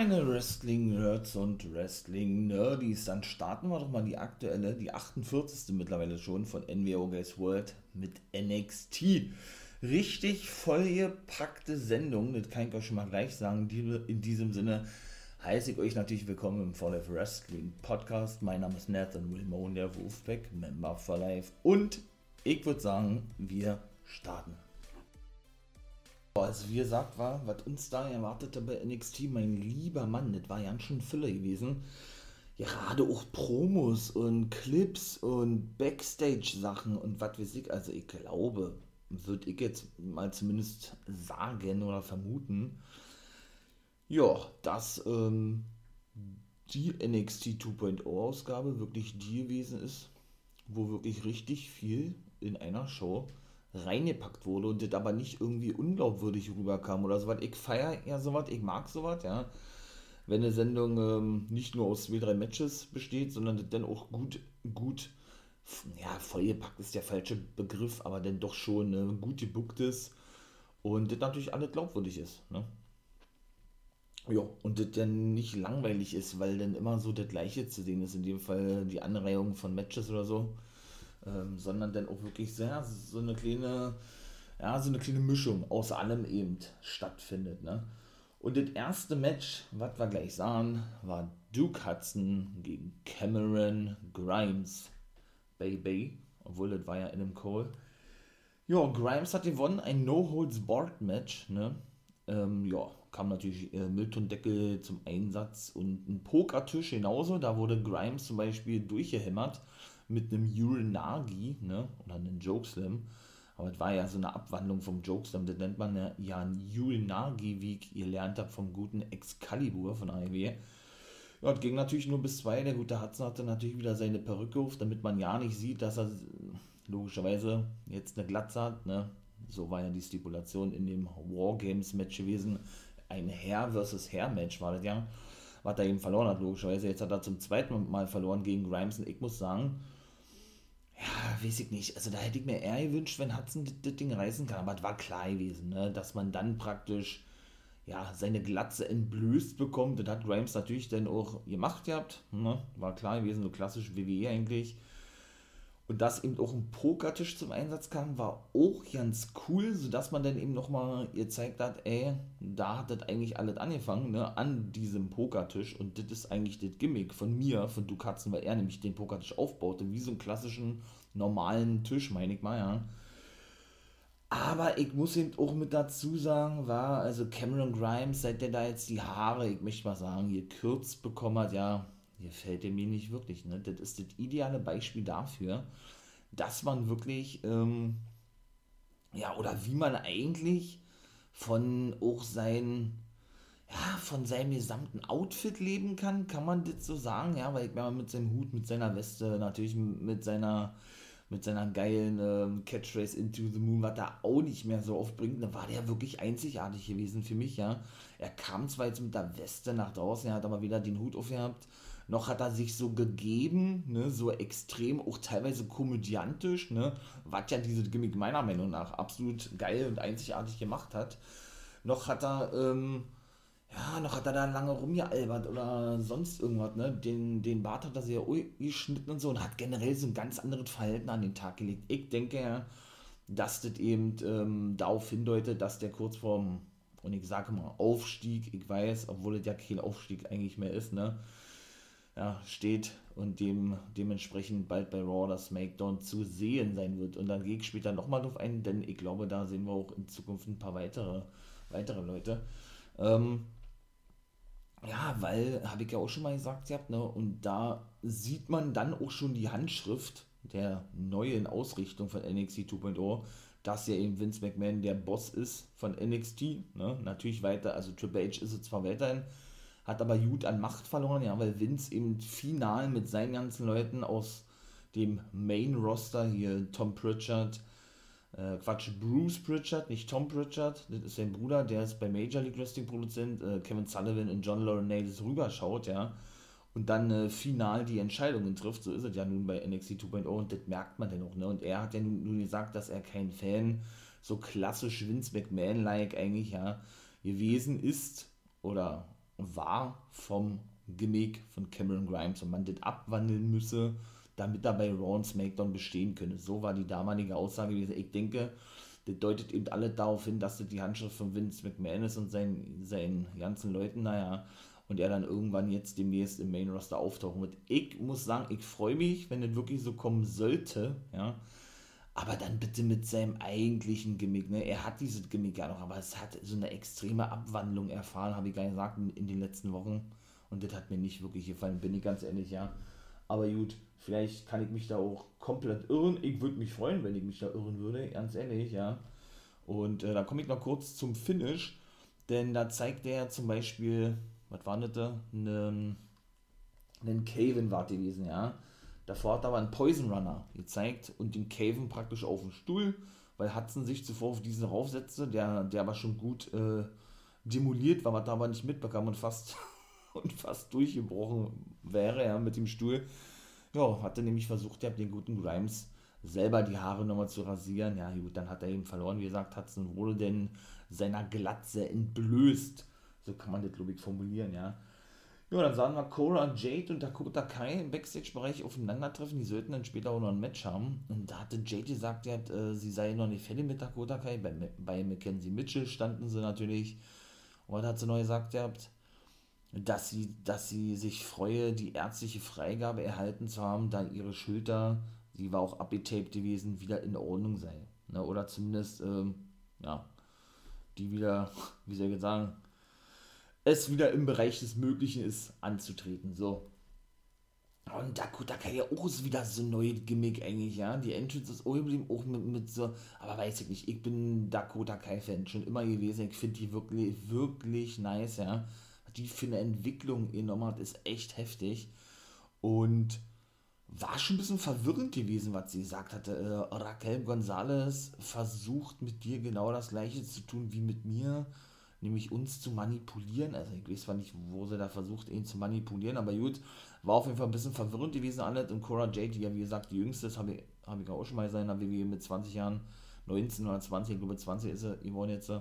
meine Wrestling-Nerds und Wrestling-Nerdies, dann starten wir doch mal die aktuelle, die 48. mittlerweile schon von NWO Guys World mit NXT. Richtig vollgepackte Sendung, das kann ich euch schon mal gleich sagen. In diesem Sinne heiße ich euch natürlich willkommen im Fall of Wrestling Podcast. Mein Name ist Nathan Wilmone, der Wolfpack, Member for Life. Und ich würde sagen, wir starten. Also wie gesagt war, was uns da erwartete bei NXT, mein lieber Mann, das war ganz schön Fülle gewesen. Gerade auch Promos und Clips und Backstage-Sachen und was weiß ich. Also ich glaube, würde ich jetzt mal zumindest sagen oder vermuten, ja, dass ähm, die NXT 2.0 Ausgabe wirklich die gewesen ist, wo wirklich richtig viel in einer Show reingepackt wurde und das aber nicht irgendwie unglaubwürdig rüberkam oder sowas. Ich feiere ja sowas, ich mag sowas, ja. Wenn eine Sendung ähm, nicht nur aus zwei, drei Matches besteht, sondern das dann auch gut, gut, ja, vollgepackt ist der falsche Begriff, aber dann doch schon äh, gut gebuckt ist und das natürlich alles glaubwürdig ist, ne? Ja, und das dann nicht langweilig ist, weil dann immer so das Gleiche zu sehen ist, in dem Fall die Anreihung von Matches oder so ähm, sondern dann auch wirklich sehr so eine kleine, ja, so eine kleine Mischung aus allem eben stattfindet. Ne? Und das erste Match, was wir gleich sahen, war Duke Hudson gegen Cameron Grimes. Baby, obwohl das war ja in einem Call. Ja, Grimes hat gewonnen, ein No-Holds-Barred-Match. Ne? Ähm, ja, kam natürlich äh, Milton-Deckel zum Einsatz und ein Pokertisch genauso. Da wurde Grimes zum Beispiel durchgehämmert mit einem Urinagi, ne, oder einem Jokeslam. Aber es war ja so eine Abwandlung vom Jokeslam, das nennt man ja, ein Urinagi, wie ich gelernt habe vom guten Excalibur von AEW. Ja, es ging natürlich nur bis zwei. Der gute Hudson hatte natürlich wieder seine Perücke auf, damit man ja nicht sieht, dass er logischerweise jetzt eine Glatze hat. Ne? So war ja die Stipulation in dem Wargames-Match gewesen. Ein Herr versus Herr-Match war das ja. Was er eben verloren hat, logischerweise. Jetzt hat er zum zweiten Mal verloren gegen Grimes. Und ich muss sagen, ja, weiß ich nicht. Also da hätte ich mir eher gewünscht, wenn Hudson das, Ding reißen kann. Aber es war klar gewesen, ne? dass man dann praktisch ja, seine Glatze entblößt bekommt. Das hat Grimes natürlich dann auch gemacht gehabt. Ne? War klar gewesen, so klassisch WWE eigentlich. Und dass eben auch ein Pokertisch zum Einsatz kam, war auch ganz cool, sodass man dann eben nochmal gezeigt hat, ey, da hat das eigentlich alles angefangen, ne, an diesem Pokertisch. Und das ist eigentlich das Gimmick von mir, von Du Katzen, weil er nämlich den Pokertisch aufbaute, wie so einen klassischen, normalen Tisch, meine ich mal, ja. Aber ich muss eben auch mit dazu sagen, war, also Cameron Grimes, seit der da jetzt die Haare, ich möchte mal sagen, gekürzt bekommen hat, ja, gefällt er mir nicht wirklich. Ne? Das ist das ideale Beispiel dafür, dass man wirklich, ähm, ja, oder wie man eigentlich von auch sein, ja, von seinem gesamten Outfit leben kann, kann man das so sagen, ja, weil wenn man mit seinem Hut, mit seiner Weste, natürlich mit seiner, mit seiner geilen ähm, Catchphrase Into the Moon, was da auch nicht mehr so oft bringt, dann war der wirklich einzigartig gewesen für mich, ja. Er kam zwar jetzt mit der Weste nach draußen, er hat aber wieder den Hut aufgehabt, noch hat er sich so gegeben, ne, so extrem, auch teilweise komödiantisch, ne, was ja diese Gimmick meiner Meinung nach absolut geil und einzigartig gemacht hat. Noch hat er, ähm, ja, noch hat er da lange rumgealbert oder sonst irgendwas, ne? Den, den Bart hat er sehr geschnitten und so und hat generell so ein ganz anderes Verhalten an den Tag gelegt. Ich denke dass das eben ähm, darauf hindeutet, dass der kurz vorm, und ich sage mal, Aufstieg, ich weiß, obwohl es ja kein Aufstieg eigentlich mehr ist, ne? Ja, steht und dem dementsprechend bald bei Raw oder SmackDown zu sehen sein wird. Und dann gehe ich später nochmal drauf ein, denn ich glaube, da sehen wir auch in Zukunft ein paar weitere, weitere Leute. Ähm, ja, weil, habe ich ja auch schon mal gesagt, gehabt, ne, und da sieht man dann auch schon die Handschrift der neuen Ausrichtung von NXT 2.0, dass ja eben Vince McMahon der Boss ist von NXT. Ne? Natürlich weiter, also Triple H ist es zwar weiterhin, hat aber gut an Macht verloren, ja, weil Vince eben final mit seinen ganzen Leuten aus dem Main-Roster, hier Tom Pritchard, äh, Quatsch, Bruce Pritchard, nicht Tom Pritchard, das ist sein Bruder, der ist bei Major League Wrestling Produzent, äh, Kevin Sullivan und John Laurinaitis rüberschaut, ja, und dann äh, final die Entscheidungen trifft, so ist es ja nun bei NXT 2.0 und das merkt man dann auch, ne, und er hat ja nun, nun gesagt, dass er kein Fan, so klassisch Vince McMahon-like eigentlich, ja, gewesen ist, oder war vom Gimmick von Cameron Grimes und man das abwandeln müsse, damit er bei Raw SmackDown bestehen könne. So war die damalige Aussage gewesen. Ich denke, das deutet eben alle darauf hin, dass das die Handschrift von Vince McMahon ist und seinen, seinen ganzen Leuten, naja, und er dann irgendwann jetzt demnächst im Main Roster auftauchen wird. Ich muss sagen, ich freue mich, wenn das wirklich so kommen sollte, ja. Aber dann bitte mit seinem eigentlichen Gimmick, ne? Er hat dieses Gimmick ja noch, aber es hat so eine extreme Abwandlung erfahren, habe ich gar gesagt, in, in den letzten Wochen. Und das hat mir nicht wirklich gefallen, bin ich ganz ehrlich, ja. Aber gut, vielleicht kann ich mich da auch komplett irren. Ich würde mich freuen, wenn ich mich da irren würde, ganz ehrlich, ja. Und äh, da komme ich noch kurz zum Finish, denn da zeigt er zum Beispiel, was war das da? Einen, einen Caven war gewesen, ja. Davor hat er aber einen Poison Runner gezeigt und den Caven praktisch auf dem Stuhl, weil Hudson sich zuvor auf diesen raufsetzte, der, der aber schon gut äh, demoliert war, was er aber nicht mitbekam und fast, und fast durchgebrochen wäre, ja, mit dem Stuhl. Ja, hatte nämlich versucht, ja, den guten Grimes selber die Haare nochmal zu rasieren. Ja, gut, dann hat er eben verloren. Wie gesagt, Hudson wurde denn seiner Glatze entblößt. So kann man das, glaube ich, formulieren, ja. Ja, dann sahen wir Cora, Jade und Dakota Kai im Backstage-Bereich aufeinandertreffen. Die sollten dann später auch noch ein Match haben. Und da hatte Jade gesagt, ja, äh, sie sei noch nicht fertig mit Dakota Kai. Bei, bei Mackenzie Mitchell standen sie natürlich. Und da hat sie noch gesagt, ja, dass sie, dass sie sich freue, die ärztliche Freigabe erhalten zu haben, da ihre Schulter, die war auch abgetaped gewesen, wieder in Ordnung sei. Ne? Oder zumindest, ähm, ja, die wieder, wie soll ich jetzt sagen, es wieder im Bereich des Möglichen ist, anzutreten. So. Und Dakota Kai ja auch wieder so ein neues Gimmick eigentlich, ja. Die Entrance ist auch auch mit, mit so, aber weiß ich nicht, ich bin Dakota Kai-Fan schon immer gewesen. Ich finde die wirklich, wirklich nice, ja. Die für eine Entwicklung genommen hat, ist echt heftig. Und war schon ein bisschen verwirrend gewesen, was sie gesagt hatte. Äh, Raquel Gonzalez versucht mit dir genau das gleiche zu tun wie mit mir nämlich uns zu manipulieren. Also ich weiß zwar nicht, wo sie da versucht, ihn zu manipulieren, aber gut, war auf jeden Fall ein bisschen verwirrend gewesen alles. Und Cora Jade, die ja wie gesagt die jüngste ist, habe ich, hab ich auch schon mal gesagt, in der WWE mit 20 Jahren, 19 oder 20, ich glaube 20 ist sie geworden jetzt,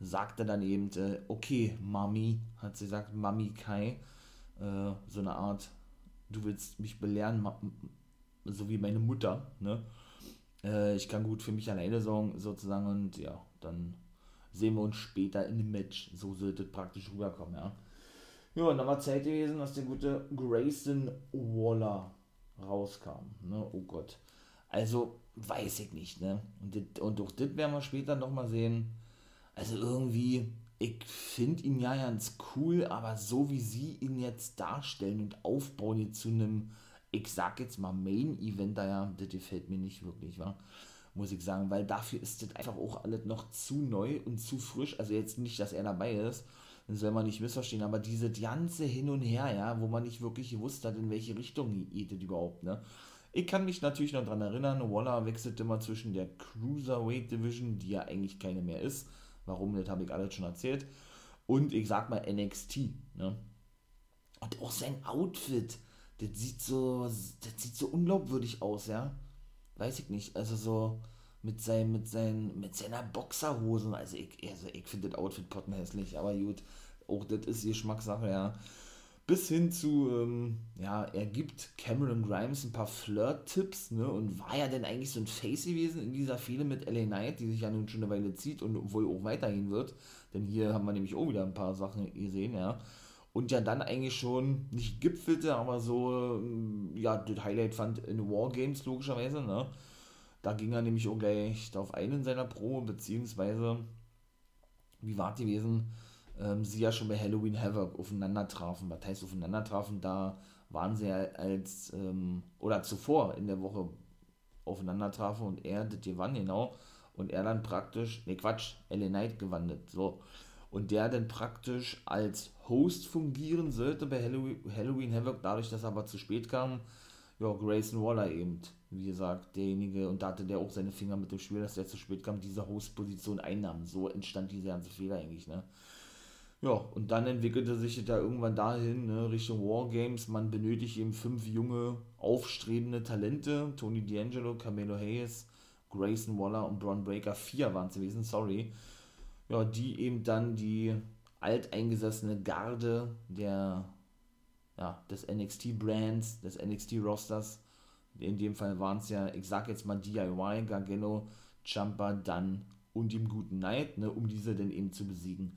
sagte dann eben, äh, okay, Mami, hat sie gesagt, Mami Kai, äh, so eine Art, du willst mich belehren, so wie meine Mutter, ne? Äh, ich kann gut für mich alleine sorgen, sozusagen, und ja, dann sehen wir uns später in dem Match. So sollte praktisch rüberkommen, ja. Ja, und dann war Zeit gewesen, dass der gute Grayson Waller rauskam. Ne? Oh Gott. Also, weiß ich nicht, ne? Und, dit, und auch das werden wir später nochmal sehen. Also irgendwie, ich finde ihn ja ganz cool, aber so wie sie ihn jetzt darstellen und aufbauen zu einem, ich sag jetzt mal Main-Event, ja, das gefällt mir nicht wirklich, wa? Muss ich sagen, weil dafür ist das einfach auch alles noch zu neu und zu frisch. Also jetzt nicht, dass er dabei ist, das soll man nicht missverstehen, aber diese ganze Hin und Her, ja, wo man nicht wirklich gewusst hat, in welche Richtung geht das überhaupt, ne? Ich kann mich natürlich noch daran erinnern, Waller wechselt immer zwischen der Cruiserweight Division, die ja eigentlich keine mehr ist. Warum, das habe ich alles schon erzählt. Und ich sag mal NXT, ne? Und auch sein Outfit, das sieht so, das sieht so unglaubwürdig aus, ja weiß ich nicht, also so mit seinem, mit seinen, mit seiner Boxerhosen, also ich, also ich finde das Outfit potten hässlich, aber gut, auch das ist Geschmackssache, ja. Bis hin zu, ähm, ja, er gibt Cameron Grimes ein paar Flirt-Tipps, ne, und war ja denn eigentlich so ein Face gewesen in dieser Fehde mit LA Knight, die sich ja nun schon eine Weile zieht und wohl auch weiterhin wird, denn hier haben wir nämlich auch wieder ein paar Sachen gesehen, ja. Und ja dann eigentlich schon nicht gipfelte, aber so, ähm, ja, das Highlight fand in Wargames logischerweise, ne? Da ging er nämlich auch gleich darauf ein in seiner Pro, beziehungsweise, wie war die gewesen, ähm, sie ja schon bei Halloween Havoc aufeinander trafen. Was heißt aufeinander trafen? Da waren sie ja als, ähm, oder zuvor in der Woche aufeinander trafen und er das gewann, genau. Und er dann praktisch, ne Quatsch, LA Knight gewandelt, so und der dann praktisch als Host fungieren sollte bei Halloween, Halloween Havoc, dadurch, dass er aber zu spät kam. Ja, Grayson Waller eben, wie gesagt, derjenige, und da hatte der auch seine Finger mit dem Spiel, dass der zu spät kam, diese Host-Position einnahm. So entstand diese ganze Fehler eigentlich, ne? Ja, und dann entwickelte sich da irgendwann dahin, ne, Richtung Wargames. Man benötigt eben fünf junge, aufstrebende Talente. Tony D'Angelo, Camelo Hayes, Grayson Waller und Braun Breaker. Vier waren es gewesen, sorry ja, die eben dann die alteingesessene Garde der, ja, des NXT-Brands, des NXT-Rosters. In dem Fall waren es ja, ich sag jetzt mal DIY, Gargano, Champa, Dunn und dem guten Knight, ne, um diese dann eben zu besiegen.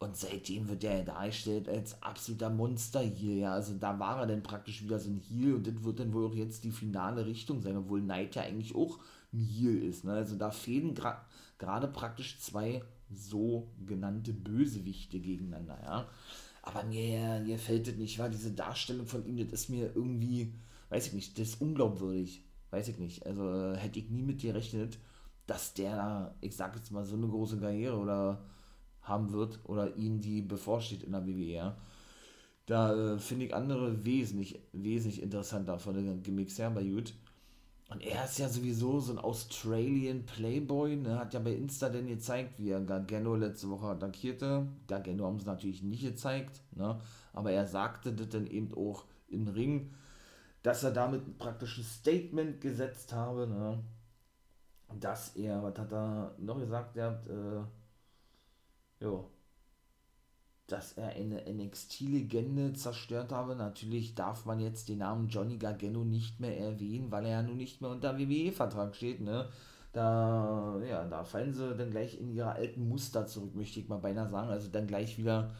Und seitdem wird er dargestellt als absoluter Monster hier, ja. Also da war er dann praktisch wieder so ein Heal und das wird dann wohl auch jetzt die finale Richtung sein, obwohl Knight ja eigentlich auch ein Heal ist. Ne? Also da fehlen gerade gra praktisch zwei sogenannte Bösewichte gegeneinander, ja. Aber mir, mir fällt das nicht, war diese Darstellung von ihm, das ist mir irgendwie, weiß ich nicht, das ist unglaubwürdig. Weiß ich nicht. Also äh, hätte ich nie mit gerechnet, dass der, ich sag jetzt mal, so eine große Karriere oder haben wird oder ihnen die bevorsteht in der WWE. Da äh, finde ich andere wesentlich, wesentlich interessanter von den Gimmicks her bei Jut. Und er ist ja sowieso so ein Australian Playboy, ne? hat ja bei Insta denn gezeigt, wie er Gargano letzte Woche attackierte. Gargano haben sie natürlich nicht gezeigt, ne? aber er sagte das dann eben auch im Ring, dass er damit ein praktisches Statement gesetzt habe, ne? dass er, was hat er noch gesagt, er hat, äh, ja, dass er eine NXT-Legende zerstört habe. Natürlich darf man jetzt den Namen Johnny Gargano nicht mehr erwähnen, weil er ja nun nicht mehr unter WWE-Vertrag steht, ne? Da, ja, da fallen sie dann gleich in ihre alten Muster zurück, möchte ich mal beinahe sagen. Also dann gleich wieder,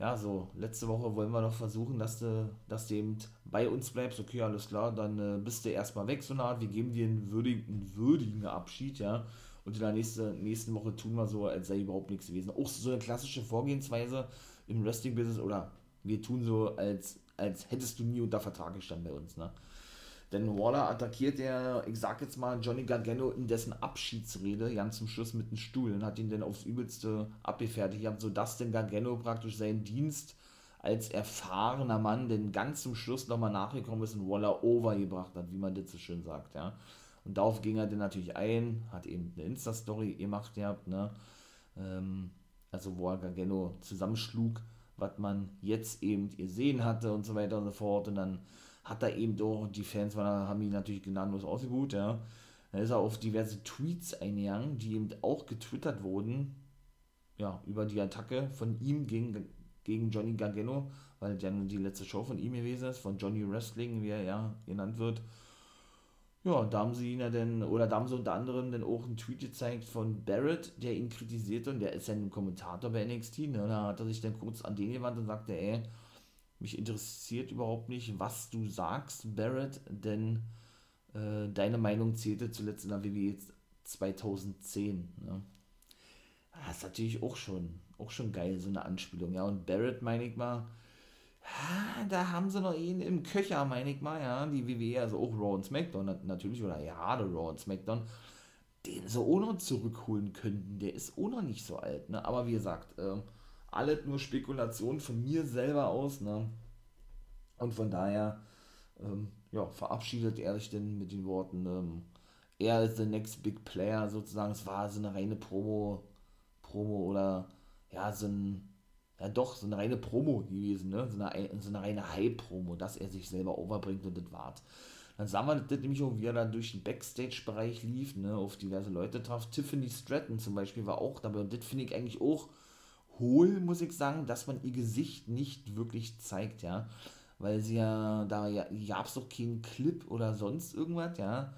ja, so, letzte Woche wollen wir noch versuchen, dass du, dass du eben bei uns bleibst. Okay, alles klar, dann äh, bist du erstmal weg, so eine Art. Wir geben dir einen würdigen, einen würdigen Abschied, ja und in der nächsten, nächsten Woche tun wir so, als sei überhaupt nichts gewesen. Auch so eine klassische Vorgehensweise im Wrestling-Business oder wir tun so, als, als hättest du nie unter Vertrag gestanden bei uns, ne? Denn Waller attackiert er, ich sag jetzt mal, Johnny Gargano in dessen Abschiedsrede, ganz zum Schluss mit dem Stuhl und hat ihn dann aufs Übelste abgefertigt, sodass denn Gargano praktisch seinen Dienst als erfahrener Mann denn ganz zum Schluss nochmal nachgekommen ist und Waller overgebracht hat, wie man das so schön sagt, ja. Und darauf ging er dann natürlich ein, hat eben eine Insta-Story gemacht gehabt, ne? Ähm, also wo er Gargano zusammenschlug, was man jetzt eben gesehen hatte und so weiter und so fort. Und dann hat er eben doch, die Fans waren, haben ihn natürlich gnadenlos ausgebucht, ja. Dann ist er auf diverse Tweets eingegangen, die eben auch getwittert wurden, ja, über die Attacke von ihm gegen, gegen Johnny Gargano, weil ja die letzte Show von ihm gewesen ist, von Johnny Wrestling, wie er ja genannt wird. Ja, da haben sie ihn ja dann, oder da haben sie unter anderem dann auch einen Tweet gezeigt von Barrett, der ihn kritisierte und der ist ja ein Kommentator bei NXT, ne? Da hat er sich dann kurz an den gewandt und sagte, ey, mich interessiert überhaupt nicht, was du sagst, Barrett, denn äh, deine Meinung zählte zuletzt in der WWE 2010, ne? Das ist natürlich auch schon, auch schon geil, so eine Anspielung, ja, und Barrett, meine ich mal, da haben sie noch ihn im Köcher, meine ich mal, ja, die WWE, also auch Raw und SmackDown natürlich, oder gerade Raw und SmackDown, den sie auch noch zurückholen könnten. Der ist auch noch nicht so alt, ne? Aber wie gesagt, äh, alles nur Spekulation von mir selber aus, ne? Und von daher, ähm, ja, verabschiedet er sich denn mit den Worten, ähm, er ist the next big player sozusagen. Es war so eine reine Promo, Promo oder ja, so ein ja doch so eine reine Promo gewesen, ne? so, eine, so eine reine Hype-Promo, dass er sich selber overbringt und das war's. Dann sahen wir das nämlich auch, wie er dann durch den Backstage-Bereich lief, ne, auf diverse Leute traf. Tiffany Stratton zum Beispiel war auch dabei und das finde ich eigentlich auch hohl, muss ich sagen, dass man ihr Gesicht nicht wirklich zeigt, ja. Weil sie ja, da ja, gab es doch keinen Clip oder sonst irgendwas, ja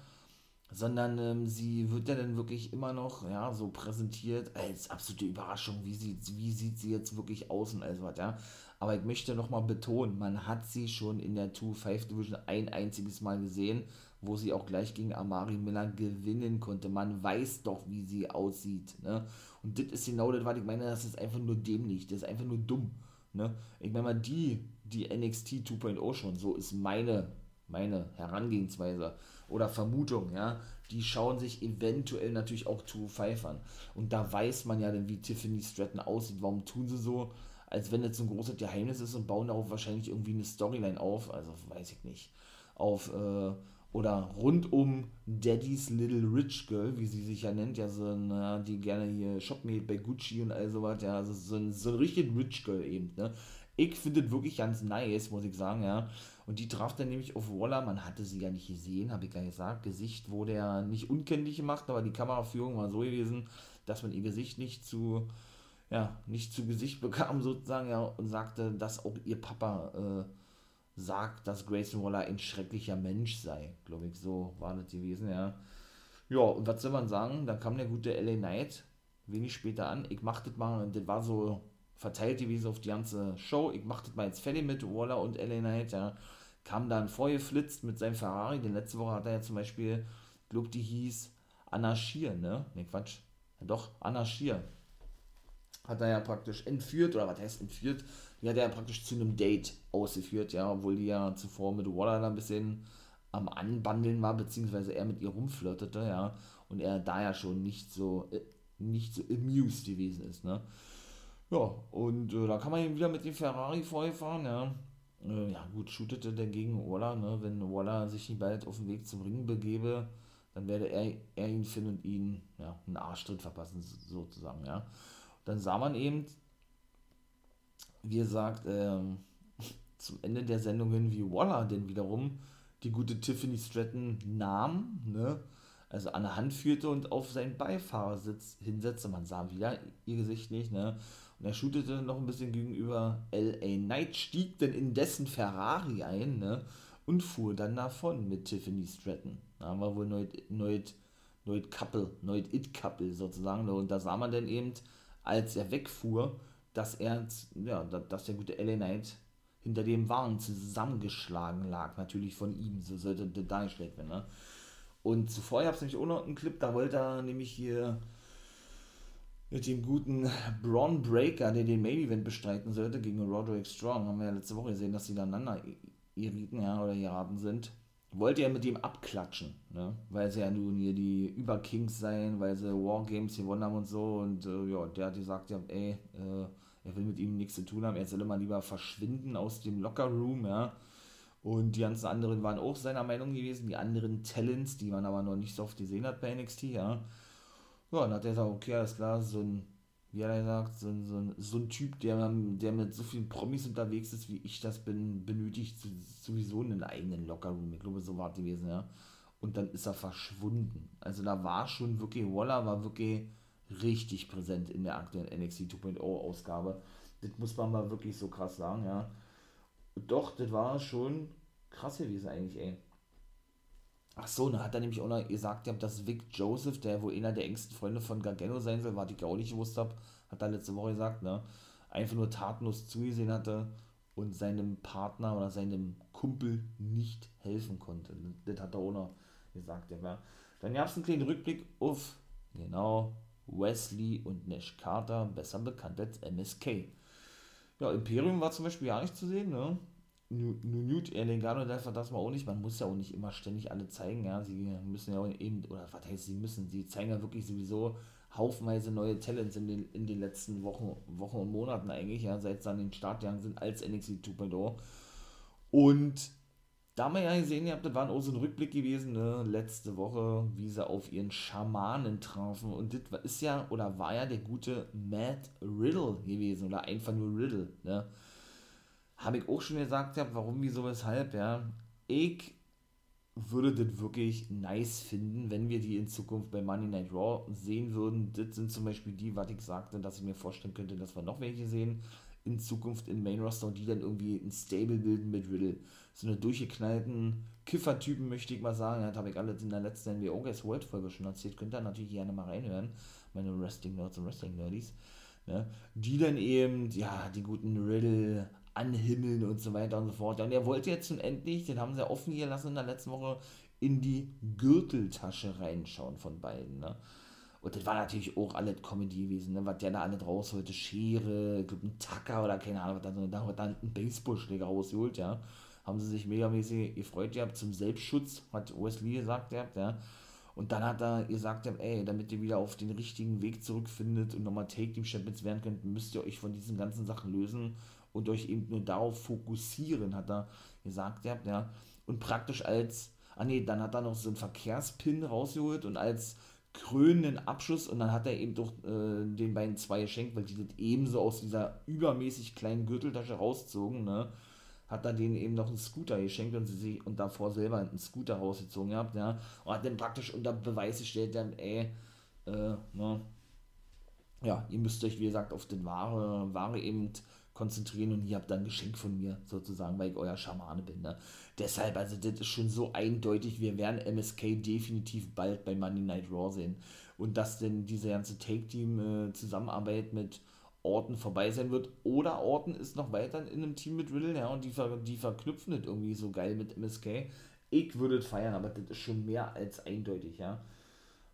sondern ähm, sie wird ja dann wirklich immer noch ja so präsentiert als absolute Überraschung, wie sieht, wie sieht sie jetzt wirklich aus und alles was, ja. Aber ich möchte nochmal betonen, man hat sie schon in der 2-5 Division ein einziges Mal gesehen, wo sie auch gleich gegen Amari Miller gewinnen konnte. Man weiß doch, wie sie aussieht. Ne? Und das ist genau das, was ich meine, das ist einfach nur dämlich, das ist einfach nur dumm. Ne? Ich meine mal, die, die NXT 2.0 schon, so ist meine, meine Herangehensweise oder Vermutung, ja, die schauen sich eventuell natürlich auch Five an. Und da weiß man ja dann, wie Tiffany Stratton aussieht. Warum tun sie so, als wenn das so ein großes Geheimnis ist und bauen darauf wahrscheinlich irgendwie eine Storyline auf? Also weiß ich nicht. Auf, äh, oder rund um Daddy's Little Rich Girl, wie sie sich ja nennt, ja, so eine, die gerne hier shoppen bei Gucci und all sowas, ja, also so ein, so ein richtig Rich Girl eben, ne. Ich finde das wirklich ganz nice, muss ich sagen, ja. Und die traf dann nämlich auf Waller. Man hatte sie ja nicht gesehen, habe ich ja gesagt. Gesicht wurde ja nicht unkenntlich gemacht, aber die Kameraführung war so gewesen, dass man ihr Gesicht nicht zu, ja, nicht zu Gesicht bekam sozusagen, ja, und sagte, dass auch ihr Papa äh, sagt, dass Grayson Waller ein schrecklicher Mensch sei. Glaube ich, so war das gewesen, ja. Ja, und was soll man sagen? Da kam der gute LA Knight wenig später an. Ich mach das mal, und das war so verteilt gewesen auf die ganze Show. Ich mach das mal jetzt fertig mit Waller und LA Knight, ja. Kam dann vorgeflitzt mit seinem Ferrari. Denn letzte Woche hat er ja zum Beispiel, glaub die hieß Anarchier, ne? Ne, Quatsch. Ja, doch, Anarchier hat er ja praktisch entführt, oder was heißt entführt? Die hat er ja praktisch zu einem Date ausgeführt, ja, obwohl die ja zuvor mit Waller da ein bisschen am Anbandeln war, beziehungsweise er mit ihr rumflirtete, ja, und er da ja schon nicht so, äh, nicht so amused gewesen ist, ne. Ja, und äh, da kann man eben wieder mit dem Ferrari vorfahren, ja. Äh, ja, gut, shootete der gegen Waller, ne, wenn Waller sich nicht bald auf den Weg zum Ring begebe, dann werde er, er ihn finden und ihn, ja, einen Arschtritt verpassen, sozusagen, ja dann sah man eben, wie gesagt, ähm, zum Ende der Sendung hin, wie Waller denn wiederum die gute Tiffany Stratton nahm, ne? also an der Hand führte und auf seinen Beifahrersitz hinsetzte. Man sah wieder ihr Gesicht nicht, ne? Und er shootete noch ein bisschen gegenüber L.A. Knight, stieg dann in dessen Ferrari ein, ne? Und fuhr dann davon mit Tiffany Stratton. Da haben wir wohl neues, neues, neues Couple, neues It-Couple sozusagen. Ne? Und da sah man dann eben, als er wegfuhr, dass er, ja, dass der gute LA Knight hinter dem Wagen zusammengeschlagen lag, natürlich von ihm, so sollte der dargestellt werden, ne? Und zuvor gab es nämlich auch noch einen Clip, da wollte er nämlich hier mit dem guten Braun Breaker, der den Main Event bestreiten sollte, gegen Roderick Strong, haben wir ja letzte Woche gesehen, dass sie aneinander irriten, ja, oder geraten sind wollte er mit ihm abklatschen, ne? weil sie ja nun hier die Überkings seien, weil sie Wargames gewonnen haben und so. Und äh, ja, der hat gesagt, ja, ey, äh, er will mit ihm nichts zu tun haben, er soll immer lieber verschwinden aus dem Lockerroom, ja. Und die ganzen anderen waren auch seiner Meinung gewesen, die anderen Talents, die man aber noch nicht so oft gesehen hat bei NXT, ja. Ja, dann hat er gesagt, okay, alles klar, so ein wie er sagt, so, so, so ein Typ, der, der mit so vielen Promis unterwegs ist, wie ich das bin, benötigt sowieso einen eigenen Lockerroom. Ich glaube, so war es gewesen, ja. Und dann ist er verschwunden. Also da war schon wirklich, Waller war wirklich richtig präsent in der aktuellen NXT 2.0 Ausgabe. Das muss man mal wirklich so krass sagen, ja. Doch, das war schon krass gewesen eigentlich, ey. Ach so, da hat er nämlich auch noch gesagt, dass Vic Joseph, der wohl einer der engsten Freunde von Gargano sein soll, was ich auch nicht gewusst habe, hat er letzte Woche gesagt, ne? Einfach nur tatenlos zugesehen hatte und seinem Partner oder seinem Kumpel nicht helfen konnte. Das hat er auch noch gesagt, ja. Dann gab es einen kleinen Rückblick auf, genau, Wesley und Nash Carter, besser bekannt als MSK. Ja, Imperium war zum Beispiel ja nicht zu sehen, ne? Newt Erlingano darf das mal auch nicht, man muss ja auch nicht immer ständig alle zeigen, ja, sie müssen ja auch eben, oder was heißt sie müssen, sie zeigen ja wirklich sowieso haufenweise neue Talents in den, in den letzten Wochen, Wochen und Monaten eigentlich, ja, seit sie an den Startjahren sind als NXT 2.0 und da haben wir ja gesehen, habt, das war auch so ein Rückblick gewesen, ne, letzte Woche, wie sie auf ihren Schamanen trafen. Und das ist ja, oder war ja der gute Matt Riddle gewesen, oder einfach nur Riddle, ne, habe ich auch schon gesagt, ja, warum, wieso, weshalb, ja. Ich würde das wirklich nice finden, wenn wir die in Zukunft bei Money Night Raw sehen würden. Das sind zum Beispiel die, was ich sagte, dass ich mir vorstellen könnte, dass wir noch welche sehen in Zukunft in Main Roster und die dann irgendwie ein Stable bilden mit Riddle. So eine durchgeknallten Kiffertypen, möchte ich mal sagen. Das habe ich alles in der letzten NWO Guys World Folge schon erzählt. Könnt ihr natürlich gerne mal reinhören. Meine Wrestling Nerds und Wrestling Nerdies. Ne? Die dann eben, ja, die guten Riddle, anhimmeln und so weiter und so fort. Und er wollte jetzt nun endlich, den haben sie offen gelassen in der letzten Woche, in die Gürteltasche reinschauen von beiden. Ne? Und das war natürlich auch alles Comedy gewesen, ne? was der da alles rausholte, Schere, ein Tacker oder keine Ahnung, was da, da hat dann ein Baseballschläger rausgeholt, ja. Haben sie sich megamäßig gefreut gehabt zum Selbstschutz, hat Wesley gesagt, ja. ja. Und dann hat er gesagt, ey, damit ihr wieder auf den richtigen Weg zurückfindet und nochmal Take Team Champions werden könnt, müsst ihr euch von diesen ganzen Sachen lösen und euch eben nur darauf fokussieren, hat er gesagt, ja, ja. Und praktisch als, ah nee, dann hat er noch so einen Verkehrspin rausgeholt und als krönenden Abschluss und dann hat er eben doch äh, den beiden zwei geschenkt, weil die das ebenso aus dieser übermäßig kleinen Gürteltasche rauszogen, ne, hat er denen eben noch einen Scooter geschenkt und sie sich und davor selber einen Scooter rausgezogen gehabt, ja, und hat dann praktisch unter Beweis gestellt, dann, ey, äh, ne, ja, ihr müsst euch, wie gesagt, auf den Ware, Ware eben konzentrieren und ihr habt dann ein Geschenk von mir sozusagen, weil ich euer Schamane bin. Ne? Deshalb, also das ist schon so eindeutig, wir werden MSK definitiv bald bei Monday Night Raw sehen. Und dass denn diese ganze Take-Team-Zusammenarbeit äh, mit Orton vorbei sein wird. Oder Orton ist noch weiter in einem Team mit Riddle, ja, und die, ver die verknüpfen das irgendwie so geil mit MSK. Ich würde es feiern, aber das ist schon mehr als eindeutig, ja.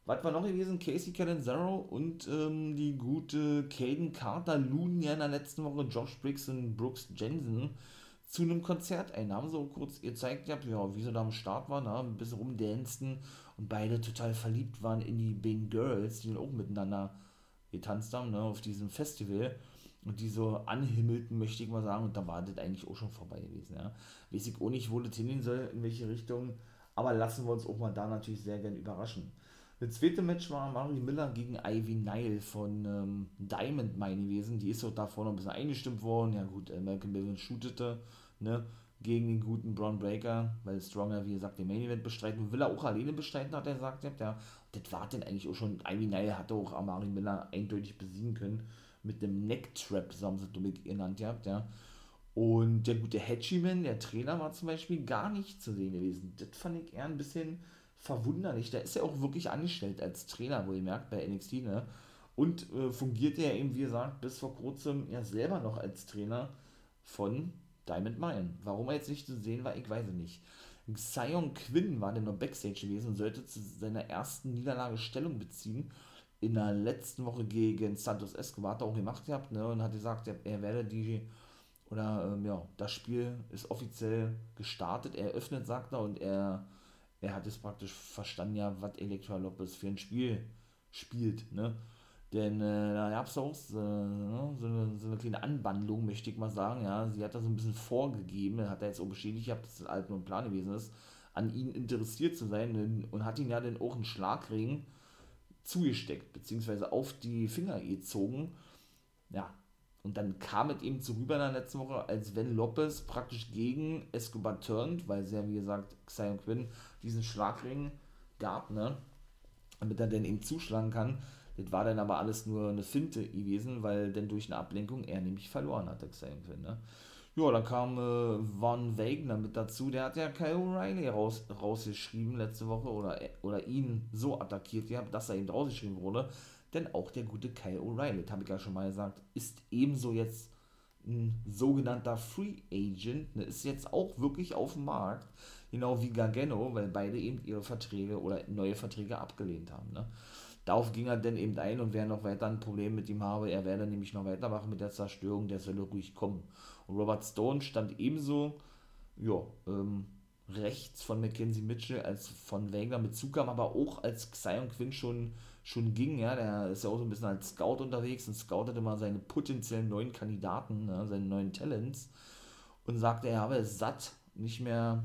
Was war noch gewesen? Casey Catanzaro und ähm, die gute Caden Carter luden ja in der letzten Woche Josh Briggs und Brooks Jensen zu einem Konzert ein. Haben so kurz gezeigt, ja, wie sie da am Start waren, ne? ein bisschen rumdancen und beide total verliebt waren in die Bing Girls, die auch miteinander getanzt haben, ne, auf diesem Festival und die so anhimmelten, möchte ich mal sagen, und da war das eigentlich auch schon vorbei gewesen, ja. Weiß ich auch nicht, wo das hingehen soll, in welche Richtung, aber lassen wir uns auch mal da natürlich sehr gern überraschen. Das zweite Match war Mari Miller gegen Ivy Nile von ähm, Diamond Mine gewesen. Die ist auch davor noch ein bisschen eingestimmt worden. Ja gut, äh, Malcolm Bivens shootete ne, gegen den guten Braun Breaker, weil Stronger, wie gesagt, den Main Event bestreiten will er auch alleine bestreiten, hat er gesagt. Ja, das war denn eigentlich auch schon. Ivy Nile hatte auch Amari Miller eindeutig besiegen können mit dem Neck Trap, so haben sie es genannt gehabt, ja. Und der gute Hatchiman, der Trainer, war zum Beispiel gar nicht zu sehen gewesen. Das fand ich eher ein bisschen verwunderlich. Der ist ja auch wirklich angestellt als Trainer, wo ihr merkt, bei NXT, ne? Und äh, fungiert ja eben, wie gesagt, bis vor kurzem ja selber noch als Trainer von Diamond Mine. Warum er jetzt nicht zu sehen war, ich weiß es nicht. Xion Quinn war denn noch Backstage gewesen und sollte zu seiner ersten Niederlage Stellung beziehen. In der letzten Woche gegen Santos Escobar hat er auch gemacht gehabt ne, und hat gesagt, er werde die, oder ähm, ja, das Spiel ist offiziell gestartet, er öffnet, sagt er, und er er hat es praktisch verstanden, ja, was Elektra Lopez für ein Spiel spielt, ne? Denn äh, da gab es auch äh, ne, so, eine, so eine kleine Anwandlung, möchte ich mal sagen, ja. Sie hat da so ein bisschen vorgegeben, hat er jetzt auch bestätigt, dass das Alt und Plan gewesen ist, an ihn interessiert zu sein und hat ihn ja dann auch einen Schlagring zugesteckt, beziehungsweise auf die Finger gezogen. Ja, und dann kam es eben zu rüber in der letzten Woche, als wenn Lopez praktisch gegen Escobar turnt, weil sie ja, wie gesagt, Xion Quinn diesen Schlagring gab, ne? Damit er dann eben zuschlagen kann. Das war dann aber alles nur eine Finte gewesen, weil dann durch eine Ablenkung er nämlich verloren hatte, Xion Quinn, ne? Ja, dann kam äh, Von Wagner mit dazu, der hat ja Kyle O'Reilly raus, rausgeschrieben letzte Woche oder, oder ihn so attackiert gehabt, dass er eben rausgeschrieben wurde denn auch der gute Kyle O'Reilly, habe ich ja schon mal gesagt, ist ebenso jetzt ein sogenannter Free Agent, ne, ist jetzt auch wirklich auf dem Markt, genau wie Gargano, weil beide eben ihre Verträge oder neue Verträge abgelehnt haben. Ne. Darauf ging er dann eben ein und wer noch weiter ein Problem mit ihm habe, er werde nämlich noch weitermachen mit der Zerstörung, der solle ruhig kommen. Und Robert Stone stand ebenso, ja, ähm, rechts von Mackenzie Mitchell als von Wagner mit zukam, aber auch als Xion Quinn schon schon ging, ja, der ist ja auch so ein bisschen als Scout unterwegs und scoutet immer seine potenziellen neuen Kandidaten, ne, seine neuen Talents und sagte, er habe es satt, nicht mehr,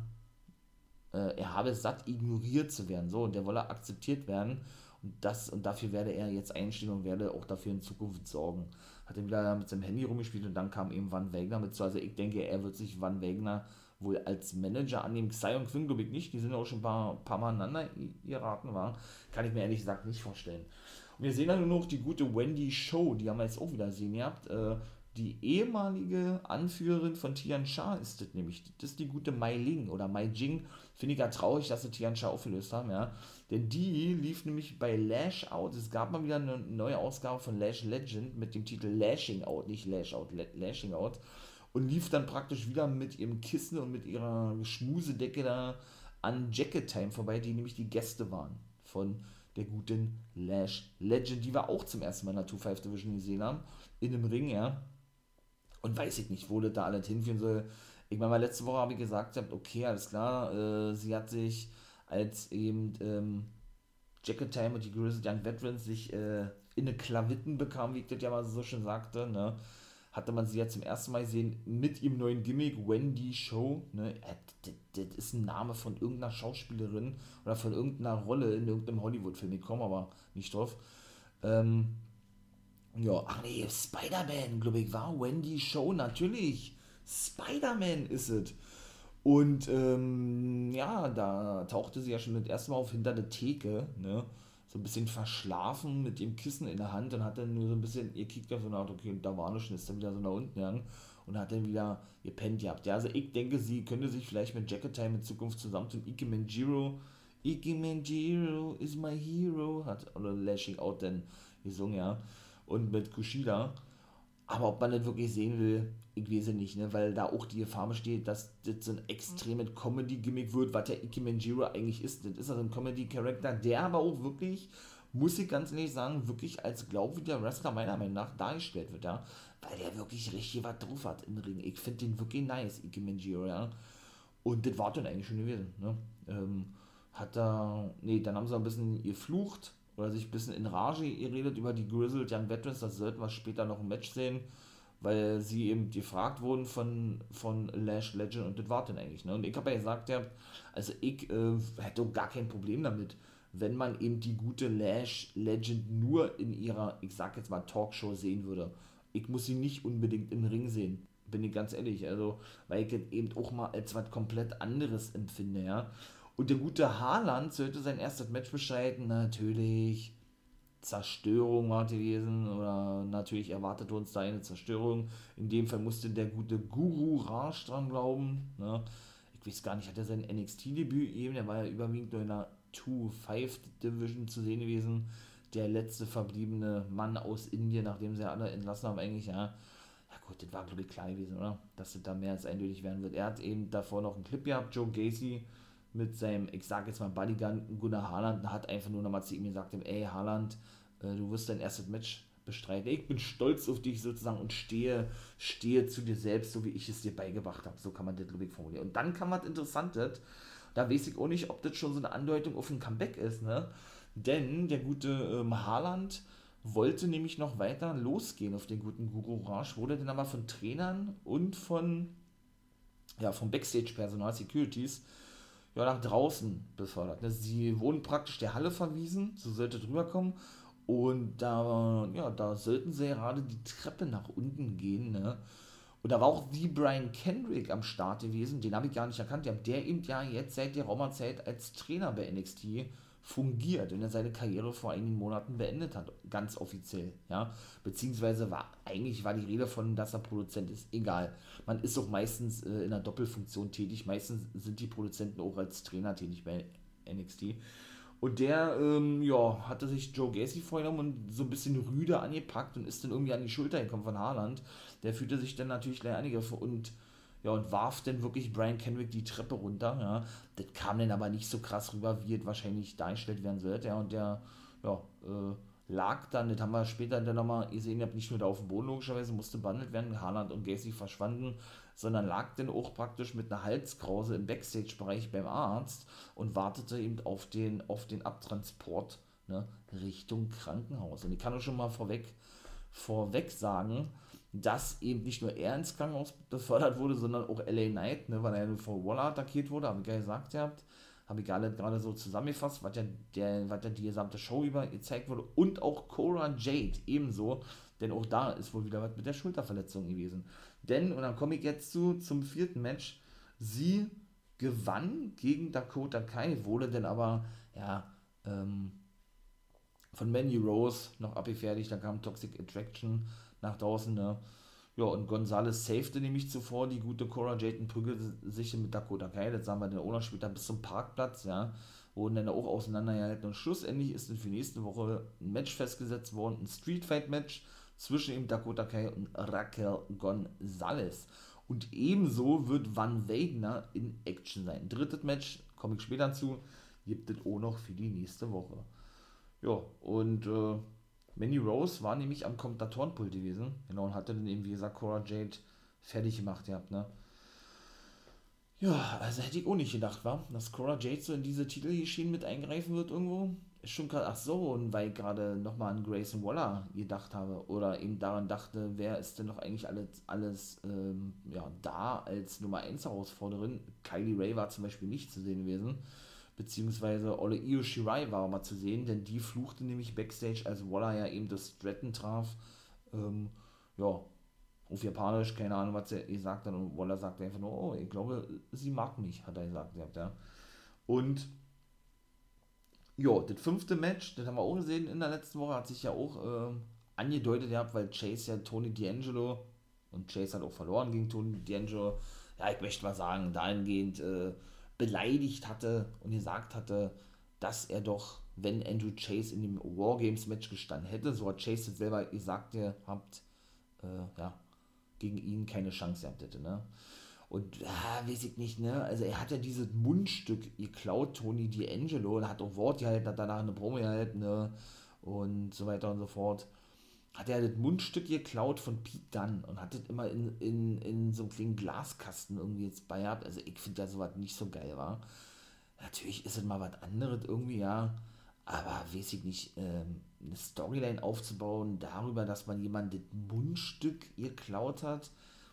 äh, er habe es satt, ignoriert zu werden, so, und der wolle akzeptiert werden. Und das, und dafür werde er jetzt einstehen und werde auch dafür in Zukunft sorgen. Hat er wieder mit seinem Handy rumgespielt und dann kam eben Van Wagner mit zu, also ich denke, er wird sich Van Wagner wohl als Manager annehmen. Und Quinn nicht, die sind auch schon ein paar, paar Mal aneinander geraten war. Kann ich mir ehrlich gesagt nicht vorstellen. Und wir sehen dann nur noch die gute Wendy Show, die haben wir jetzt auch wieder gesehen. Ihr habt äh, die ehemalige Anführerin von Tian Sha ist das nämlich. Das ist die gute Mai Ling oder Mai Jing. Finde ich ja traurig, dass sie Tian Sha aufgelöst haben, ja. Denn die lief nämlich bei Lash Out. Es gab mal wieder eine neue Ausgabe von Lash Legend mit dem Titel Lashing Out, nicht Lash Out, Lashing Out und lief dann praktisch wieder mit ihrem Kissen und mit ihrer Schmusedecke da an Jacket Time vorbei, die nämlich die Gäste waren von der guten Lash Legend, die wir auch zum ersten Mal in der 2-5 Division gesehen haben, in einem Ring, ja. Und weiß ich nicht, wo das da alles hinführen soll. Ich meine, letzte Woche habe ich gesagt, okay, alles klar, äh, sie hat sich als eben ähm, Jacket Time und die Grizzled Young Veterans sich äh, in eine Klavitten bekam, wie ich das ja mal so schön sagte, ne hatte man sie ja zum ersten Mal gesehen mit ihrem neuen Gimmick, Wendy Show. Ne? Das, das ist ein Name von irgendeiner Schauspielerin oder von irgendeiner Rolle in irgendeinem Hollywood-Film. Ich komme aber nicht drauf. Ähm, ja, ach nee, Spider-Man, glaube ich, war Wendy Show, natürlich. Spider-Man ist es. Und ähm, ja, da tauchte sie ja schon das erste Mal auf hinter der Theke, ne? So ein bisschen verschlafen mit dem Kissen in der Hand und hat dann nur so ein bisschen, ihr so eine Art, okay, da war nichts, ist dann wieder so nach unten gegangen und hat dann wieder gepennt gehabt. Ja, also ich denke, sie könnte sich vielleicht mit Jacket Time in Zukunft zusammentun. Ike Manjiro, Ike Manjiro is my hero, hat oder Lashing Out dann gesungen, ja. Und mit Kushida. Aber ob man das wirklich sehen will, ich weiß nicht, ne? weil da auch die Gefahr besteht, dass das so ein extremes Comedy-Gimmick wird, was der Ike Manjiro eigentlich ist. Das ist also ein Comedy-Charakter, der aber auch wirklich, muss ich ganz ehrlich sagen, wirklich als glaubwürdiger Wrestler meiner Meinung nach dargestellt wird, ja. Weil der wirklich richtig was drauf hat im Ring. Ich finde den wirklich nice, Ike Manjiro, ja. Und das war dann eigentlich schon gewesen, ne? Ähm, hat da, nee, dann haben sie ein bisschen geflucht oder sich ein bisschen in Rage geredet über die Grizzled Young Veterans, das sollten wir später noch im Match sehen weil sie eben gefragt wurden von, von Lash Legend und das war dann eigentlich. Ne? Und ich habe ja gesagt, ja, also ich äh, hätte gar kein Problem damit, wenn man eben die gute Lash Legend nur in ihrer, ich sag jetzt mal, Talkshow sehen würde. Ich muss sie nicht unbedingt im Ring sehen, bin ich ganz ehrlich. Also, weil ich eben auch mal als was komplett anderes empfinde, ja. Und der gute Haaland sollte sein erstes Match bestreiten, natürlich Zerstörung war gewesen oder natürlich erwartet uns da eine Zerstörung. In dem Fall musste der gute Guru Raj dran glauben. Ne? Ich weiß gar nicht, hat er sein NXT-Debüt eben, der war ja überwiegend nur in der 2-5-Division zu sehen gewesen. Der letzte verbliebene Mann aus Indien, nachdem sie alle entlassen haben, eigentlich, ja. Ja gut, das war glaube ich klar gewesen, oder? Dass das da mehr als eindeutig werden wird. Er hat eben davor noch einen Clip gehabt, Joe Gacy, mit seinem, ich sage jetzt mal Bodyguard Gunnar Haaland, hat einfach nur nochmal zu ihm gesagt, ey Haaland, äh, du wirst dein erstes Match bestreiten. Ich bin stolz auf dich sozusagen und stehe, stehe zu dir selbst, so wie ich es dir beigebracht habe. So kann man das, ich, formulieren. Und dann kann man Interessantes, da weiß ich auch nicht, ob das schon so eine Andeutung auf ein Comeback ist, ne? Denn der gute ähm, Haaland wollte nämlich noch weiter losgehen auf den guten Guru Raj, wurde dann aber von Trainern und von ja, vom Backstage-Personal, Securities, ja, nach draußen befördert. Ne? Sie wurden praktisch der Halle verwiesen, so sollte drüber kommen. Und da, ja, da sollten sie gerade die Treppe nach unten gehen. Ne? Und da war auch wie Brian Kendrick am Start gewesen, den habe ich gar nicht erkannt. Der eben ja jetzt seit der Raumerzeit als Trainer bei NXT fungiert und er seine Karriere vor einigen Monaten beendet hat, ganz offiziell, ja, beziehungsweise war, eigentlich war die Rede von, dass er Produzent ist, egal, man ist auch meistens äh, in einer Doppelfunktion tätig, meistens sind die Produzenten auch als Trainer tätig bei NXT und der, ähm, ja, hatte sich Joe Gacy vorgenommen und so ein bisschen rüde angepackt und ist dann irgendwie an die Schulter gekommen von Haaland, der fühlte sich dann natürlich gleich angegriffen und ja, und warf dann wirklich Brian Kendrick die Treppe runter, ja. Das kam dann aber nicht so krass rüber, wie es wahrscheinlich dargestellt werden sollte, ja. Und der, ja, äh, lag dann, das haben wir später dann nochmal gesehen, ihr habt nicht nur da auf dem Boden logischerweise, musste behandelt werden, Haaland und Gacy verschwanden, sondern lag dann auch praktisch mit einer Halskrause im Backstage-Bereich beim Arzt und wartete eben auf den, auf den Abtransport ne, Richtung Krankenhaus. Und ich kann euch schon mal vorweg, vorweg sagen, dass eben nicht nur er ins Krankenhaus befördert wurde, sondern auch LA Knight, ne, weil er nur vor Waller attackiert wurde, habe ich ja gesagt gehabt, habe ich gerade, gerade so zusammengefasst, was ja, der, was ja die gesamte Show über gezeigt wurde und auch Cora Jade ebenso, denn auch da ist wohl wieder was mit der Schulterverletzung gewesen. Denn, und dann komme ich jetzt zu, zum vierten Match, sie gewann gegen Dakota Kai, wurde denn aber, ja, ähm, von Manny Rose noch abgefertigt, dann kam Toxic Attraction, nach draußen. Ne? Ja, und Gonzales safete nämlich zuvor die gute Cora Jayton prügelte sich mit Dakota Kai, das sahen wir dann auch noch später bis zum Parkplatz, ja, wurden dann auch auseinandergehalten und schlussendlich ist dann für nächste Woche ein Match festgesetzt worden, ein Street Fight Match zwischen eben Dakota Kai und Raquel Gonzalez. Und ebenso wird Van Wagner in Action sein. Drittes Match, komme ich später zu, gibt es auch noch für die nächste Woche. Ja, und äh, Manny Rose war nämlich am Kommentatorenpult gewesen. Genau, und hatte dann eben, wie gesagt, Cora Jade fertig gemacht gehabt, ne? Ja, also hätte ich auch nicht gedacht, war, dass Cora Jade so in diese Titelgeschichten mit eingreifen wird irgendwo. Ist schon gerade, ach so, und weil ich gerade nochmal an Grayson Waller gedacht habe oder eben daran dachte, wer ist denn noch eigentlich alles, alles ähm, ja, da als Nummer 1 Herausforderin. Kylie Ray war zum Beispiel nicht zu sehen gewesen beziehungsweise Ole Io Shirai war mal zu sehen, denn die fluchte nämlich Backstage, als Waller ja eben das Stratton traf, ähm, ja, auf Japanisch, keine Ahnung, was er gesagt hat, und Waller sagte einfach nur, oh, ich glaube, sie mag mich, hat er gesagt, ja. Und ja, das fünfte Match, das haben wir auch gesehen in der letzten Woche, hat sich ja auch äh, angedeutet gehabt, weil Chase ja Tony D'Angelo und Chase hat auch verloren gegen Tony D'Angelo, ja, ich möchte mal sagen, dahingehend äh, beleidigt hatte und gesagt hatte, dass er doch, wenn Andrew Chase in dem Wargames-Match gestanden hätte, so hat Chase selber gesagt, ihr habt, äh, ja, gegen ihn keine Chance gehabt hätte, ne? Und, ja, weiß ich nicht, ne? Also, er hat ja dieses Mundstück geklaut, Tony D'Angelo, und hat auch Wort gehalten, hat danach eine Promo gehalten, ne? Und so weiter und so fort. Hat er das Mundstück geklaut von Pete Dunn und hat das immer in, in, in so einem kleinen Glaskasten irgendwie jetzt bei gehabt. Also, ich finde ja sowas nicht so geil, war. Natürlich ist es mal was anderes irgendwie, ja. Aber weiß ich nicht, ähm, eine Storyline aufzubauen darüber, dass man jemand das Mundstück geklaut hat,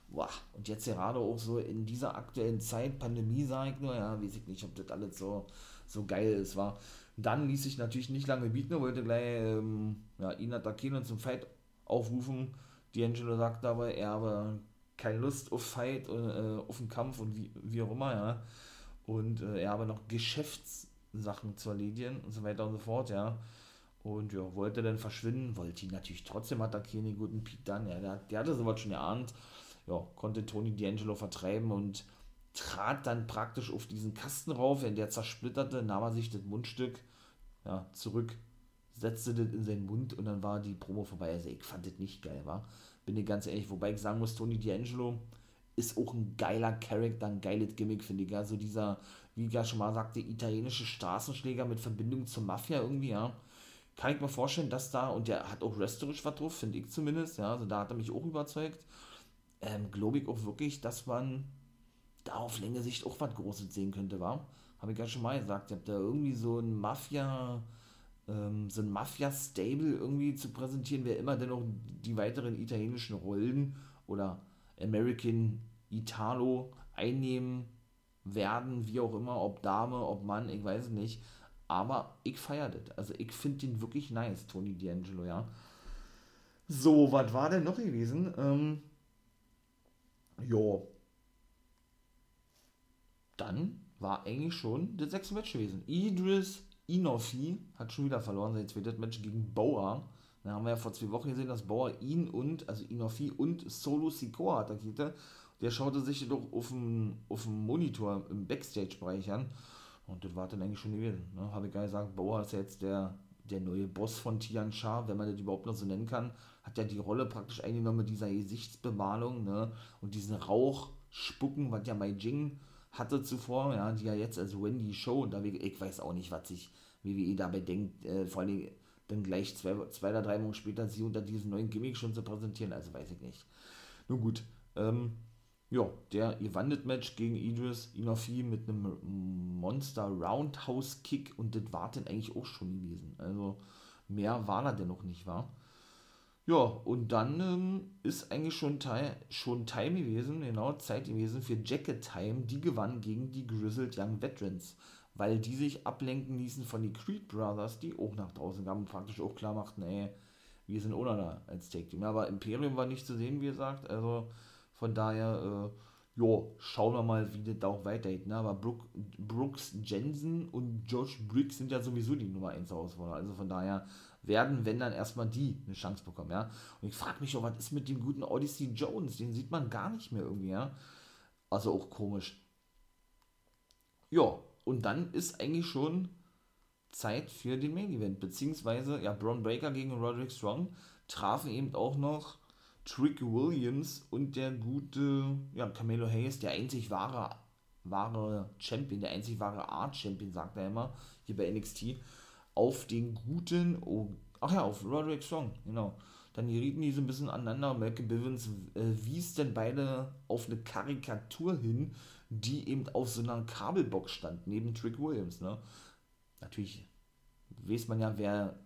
Boah, und jetzt gerade auch so in dieser aktuellen Zeit, Pandemie, sage ich nur, ja, weiß ich nicht, ob das alles so, so geil ist, war. Dann ließ sich natürlich nicht lange bieten, wollte gleich ähm, ja, ihn attackieren und zum Fight aufrufen. D'Angelo sagt aber, er habe keine Lust auf Fight, äh, auf den Kampf und wie, wie auch immer, ja. Und äh, er habe noch Geschäftssachen zu erledigen und so weiter und so fort, ja. Und ja, wollte dann verschwinden, wollte ihn natürlich trotzdem attackieren, den guten Pete Dunn, ja, der, der hatte sowas schon geahnt ja, konnte Tony D'Angelo vertreiben und trat dann praktisch auf diesen Kasten rauf, wenn der zersplitterte, nahm er sich das Mundstück ja, zurück, setzte das in seinen Mund und dann war die Promo vorbei. Also ich fand das nicht geil, war. Bin ich ganz ehrlich, wobei ich sagen muss, Tony D'Angelo ist auch ein geiler Charakter, ein geiles Gimmick, finde ich. Also dieser, wie ich ja schon mal sagte, italienische Straßenschläger mit Verbindung zur Mafia irgendwie, ja. Kann ich mir vorstellen, dass da, und der hat auch wrestlerisch was drauf, finde ich zumindest, ja, also da hat er mich auch überzeugt ähm, glaube ich auch wirklich, dass man da auf längere Sicht auch was Großes sehen könnte, war. Habe ich ja schon mal gesagt. Ich habe da irgendwie so ein Mafia, ähm, so ein Mafia-Stable irgendwie zu präsentieren, wer immer denn auch die weiteren italienischen Rollen oder American Italo einnehmen werden, wie auch immer, ob Dame, ob Mann, ich weiß es nicht. Aber ich feiere das. Also ich finde den wirklich nice, Tony D'Angelo, ja. So, was war denn noch gewesen? Ähm, ja. Dann war eigentlich schon das sechste Match gewesen. Idris Inofi hat schon wieder verloren, sein zweites Match gegen Bauer. Da haben wir ja vor zwei Wochen gesehen, dass Bauer ihn und, also Inofi und Solo Sikoa attackierte. Der schaute sich doch auf dem, auf dem Monitor im Backstage-Bereich an. Und das war dann eigentlich schon gewesen. Ne? Habe ich gar gesagt, Bauer ist ja jetzt der, der neue Boss von Tian Sha, wenn man das überhaupt noch so nennen kann hat ja die Rolle praktisch eingenommen mit dieser Gesichtsbemalung ne? und diesen Rauchspucken, was ja Mai Jing hatte zuvor, ja, die ja jetzt als Wendy Show unterwegs, ich weiß auch nicht, was sich WWE dabei denkt, äh, vor allem dann gleich zwei, zwei oder drei Monate später sie unter diesem neuen Gimmick schon zu präsentieren, also weiß ich nicht. Nun gut, ähm, ja, der Evandet-Match gegen Idris Inofi mit einem Monster Roundhouse Kick und das war dann eigentlich auch schon gewesen. Also mehr war da denn noch nicht, war. Ja, und dann ähm, ist eigentlich schon, Teil, schon Time gewesen, genau, Zeit gewesen für Jacket Time. Die gewann gegen die Grizzled Young Veterans, weil die sich ablenken ließen von den Creed Brothers, die auch nach draußen kamen und praktisch auch klar machten, ey, wir sind ohne da als Tag Team. Aber Imperium war nicht zu sehen, wie gesagt, also von daher, äh, jo, schauen wir mal, wie das da auch weitergeht. Ne? Aber Brook, Brooks Jensen und Josh Briggs sind ja sowieso die Nummer 1 Herausforderer. Also von daher werden, wenn dann erstmal die eine Chance bekommen, ja. Und ich frage mich auch, was ist mit dem guten Odyssey Jones? Den sieht man gar nicht mehr irgendwie, ja. Also auch komisch. Ja, und dann ist eigentlich schon Zeit für den Main Event, beziehungsweise, ja, Braun Breaker gegen Roderick Strong trafen eben auch noch Trick Williams und der gute, ja, Camelo Hayes, der einzig wahre, wahre Champion, der einzig wahre Art Champion, sagt er immer, hier bei NXT auf den guten, oh, ach ja, auf Roderick Strong, genau. Dann gerieten die so ein bisschen aneinander. Malcolm Bivens äh, wies denn beide auf eine Karikatur hin, die eben auf so einer Kabelbox stand, neben Trick Williams. Ne? Natürlich weiß man ja, wer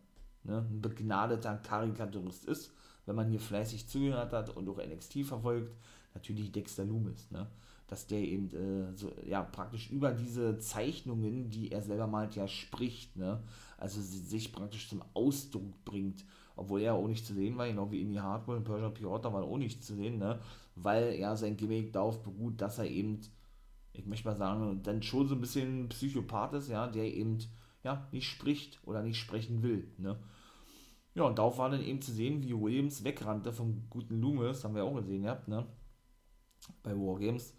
ne, ein begnadeter Karikaturist ist, wenn man hier fleißig zugehört hat und auch NXT verfolgt. Natürlich Dexter Loomis. Ne? dass der eben äh, so, ja, praktisch über diese Zeichnungen, die er selber malt, ja spricht, ne? Also sich praktisch zum Ausdruck bringt, obwohl er auch nicht zu sehen war, genau wie Amy Hardwell und Persia Piotr war auch nicht zu sehen, ne? Weil ja sein Gimmick darauf beruht, dass er eben, ich möchte mal sagen, dann schon so ein bisschen Psychopath ist, ja, der eben ja, nicht spricht oder nicht sprechen will, ne. Ja, und darauf war dann eben zu sehen, wie Williams wegrannte vom guten Loomis, haben wir auch gesehen, ja, ne, bei Wargames,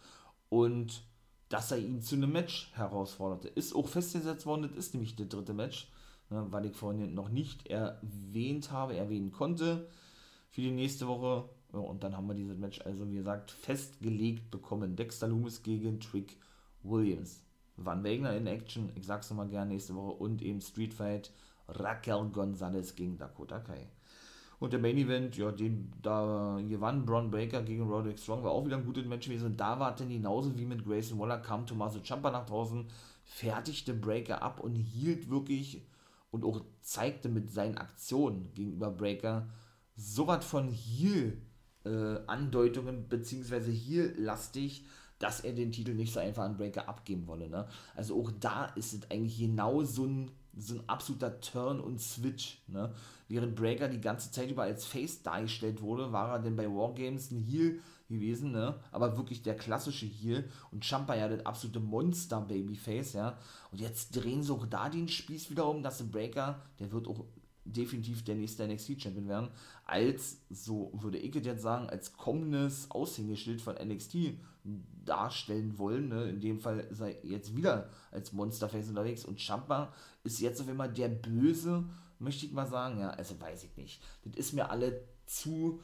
und dass er ihn zu einem Match herausforderte. Ist auch festgesetzt worden, das ist nämlich das dritte Match, ne, weil ich vorhin noch nicht erwähnt habe, erwähnen konnte für die nächste Woche. Ja, und dann haben wir dieses Match also, wie gesagt, festgelegt bekommen. Dexter Loomis gegen Trick Williams. Van Wagner in Action, ich sag's nochmal gerne nächste Woche. Und eben Street Fight Raquel Gonzalez gegen Dakota Kai. Und der Main Event, ja, den da gewann Braun Breaker gegen Roderick Strong, war auch wieder ein gutes Match gewesen. Und da war dann genauso wie mit Grayson Waller, kam Tommaso Ciampa nach draußen, fertigte Breaker ab und hielt wirklich und auch zeigte mit seinen Aktionen gegenüber Breaker so was von Heal-Andeutungen, äh, beziehungsweise Heal-lastig, dass er den Titel nicht so einfach an Breaker abgeben wolle. Ne? Also auch da ist es eigentlich genau so ein, so ein absoluter Turn und Switch. Ne? Während Breaker die ganze Zeit über als Face dargestellt wurde, war er denn bei Wargames ein Heal gewesen, ne? aber wirklich der klassische Heal und Champa ja das absolute Monster-Babyface, ja. Und jetzt drehen sie auch da den Spieß wieder um, dass der Breaker, der wird auch definitiv der nächste NXT-Champion werden, als, so würde ich jetzt sagen, als kommendes Aushängeschild von NXT darstellen wollen. Ne? In dem Fall er jetzt wieder als Monsterface unterwegs und Champa ist jetzt auf einmal der Böse, möchte ich mal sagen. Ja, also weiß ich nicht. Das ist mir alle zu,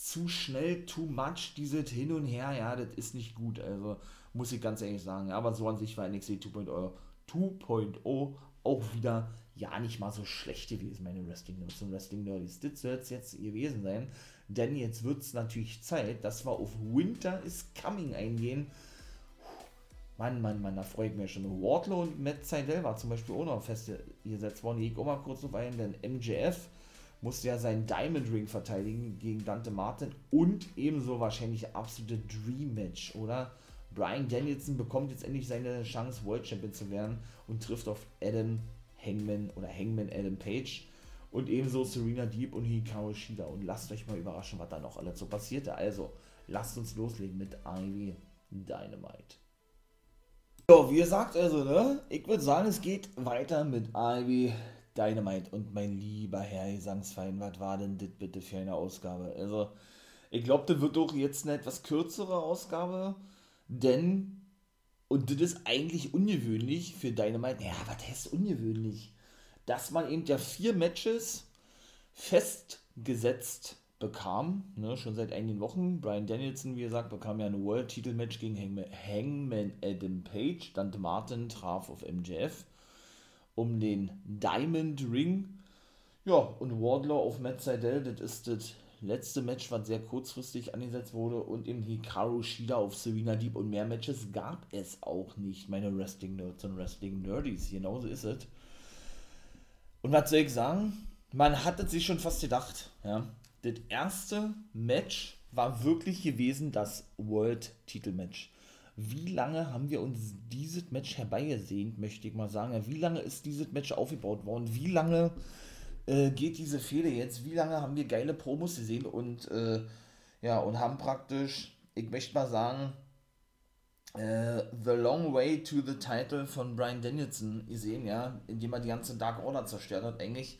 zu schnell, too much, dieses Hin und Her. Ja, das ist nicht gut. Also muss ich ganz ehrlich sagen. Aber so an sich war NXT 2.0 2.0 auch wieder ja nicht mal so schlecht gewesen, meine Wrestling Nerds und Wrestling Nerds. Das soll es jetzt gewesen sein, denn jetzt wird es natürlich Zeit, dass wir auf Winter is Coming eingehen. Mann, Mann, Mann, da freue ich mich schon. Wardlow und Matt Seidel war zum Beispiel auch noch festgesetzt worden. Ich gehe auch mal kurz auf einen, denn MJF musste ja seinen Diamond Ring verteidigen gegen Dante Martin und ebenso wahrscheinlich absolute Dream Match, oder? Brian Danielson bekommt jetzt endlich seine Chance, World Champion zu werden und trifft auf Adam Hangman oder Hangman Adam Page und ebenso Serena Deep und Hikaru Shida. Und lasst euch mal überraschen, was da noch alles so passierte. Also, lasst uns loslegen mit Ivy Dynamite. So, wie gesagt, also, ne? Ich würde sagen, es geht weiter mit Ivy Dynamite. Und mein lieber Herr Gesangsverein, was war denn das bitte für eine Ausgabe? Also, ich glaube, das wird doch jetzt eine etwas kürzere Ausgabe, denn und das ist eigentlich ungewöhnlich für Dynamite. Ja, was heißt ungewöhnlich? Dass man eben ja vier Matches festgesetzt bekam, ne, schon seit einigen Wochen. Brian Danielson, wie gesagt, bekam ja ein World-Titel-Match gegen Hangman, Hangman Adam Page. Dante Martin traf auf MJF um den Diamond Ring. Ja, und Wardlaw auf Matt Seidel, das ist das letzte Match, was sehr kurzfristig angesetzt wurde, und eben Hikaru Shida auf Serena Deep und mehr Matches gab es auch nicht, meine Wrestling Nerds und Wrestling Nerdies. Genauso ist es. Und was soll ich sagen? Man hatte sich schon fast gedacht, ja. Das erste Match war wirklich gewesen das World-Titel-Match. Wie lange haben wir uns dieses Match herbeigesehnt, möchte ich mal sagen. Wie lange ist dieses Match aufgebaut worden? Wie lange äh, geht diese Fehde jetzt? Wie lange haben wir geile Promos gesehen und äh, ja, und haben praktisch, ich möchte mal sagen, äh, The Long Way to the Title von Brian Danielson gesehen, ja, indem er die ganze Dark Order zerstört hat, eigentlich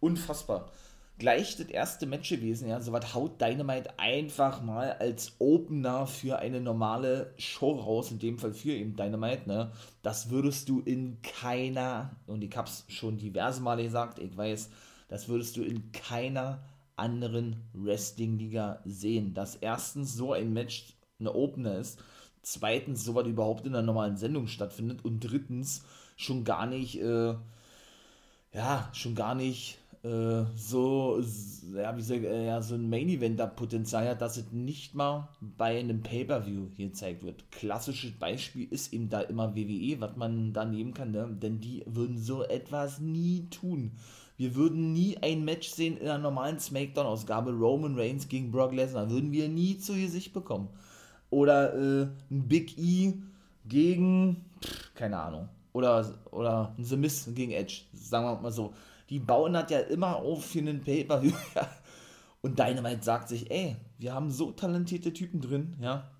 unfassbar. Gleich das erste Match gewesen, ja, so was haut Dynamite einfach mal als Opener für eine normale Show raus, in dem Fall für eben Dynamite, ne, das würdest du in keiner, und ich hab's schon diverse Male gesagt, ich weiß, das würdest du in keiner anderen Wrestling-Liga sehen. Dass erstens so ein Match eine Opener ist, zweitens so was überhaupt in einer normalen Sendung stattfindet und drittens schon gar nicht, äh, ja, schon gar nicht äh, so, ja, wie soll, äh, so ein Main-Eventer-Potenzial hat, dass es nicht mal bei einem Pay-Per-View gezeigt wird. Klassisches Beispiel ist eben da immer WWE, was man da nehmen kann, ne? denn die würden so etwas nie tun. Wir würden nie ein Match sehen in einer normalen Smackdown-Ausgabe, Roman Reigns gegen Brock Lesnar, würden wir nie zu Gesicht bekommen. Oder äh, ein Big E gegen, pff, keine Ahnung, oder, oder ein The Miz gegen Edge, sagen wir mal so. Die bauen das ja immer auf für einen Pay-Per-View, ja. Und Dynamite sagt sich, ey, wir haben so talentierte Typen drin, ja.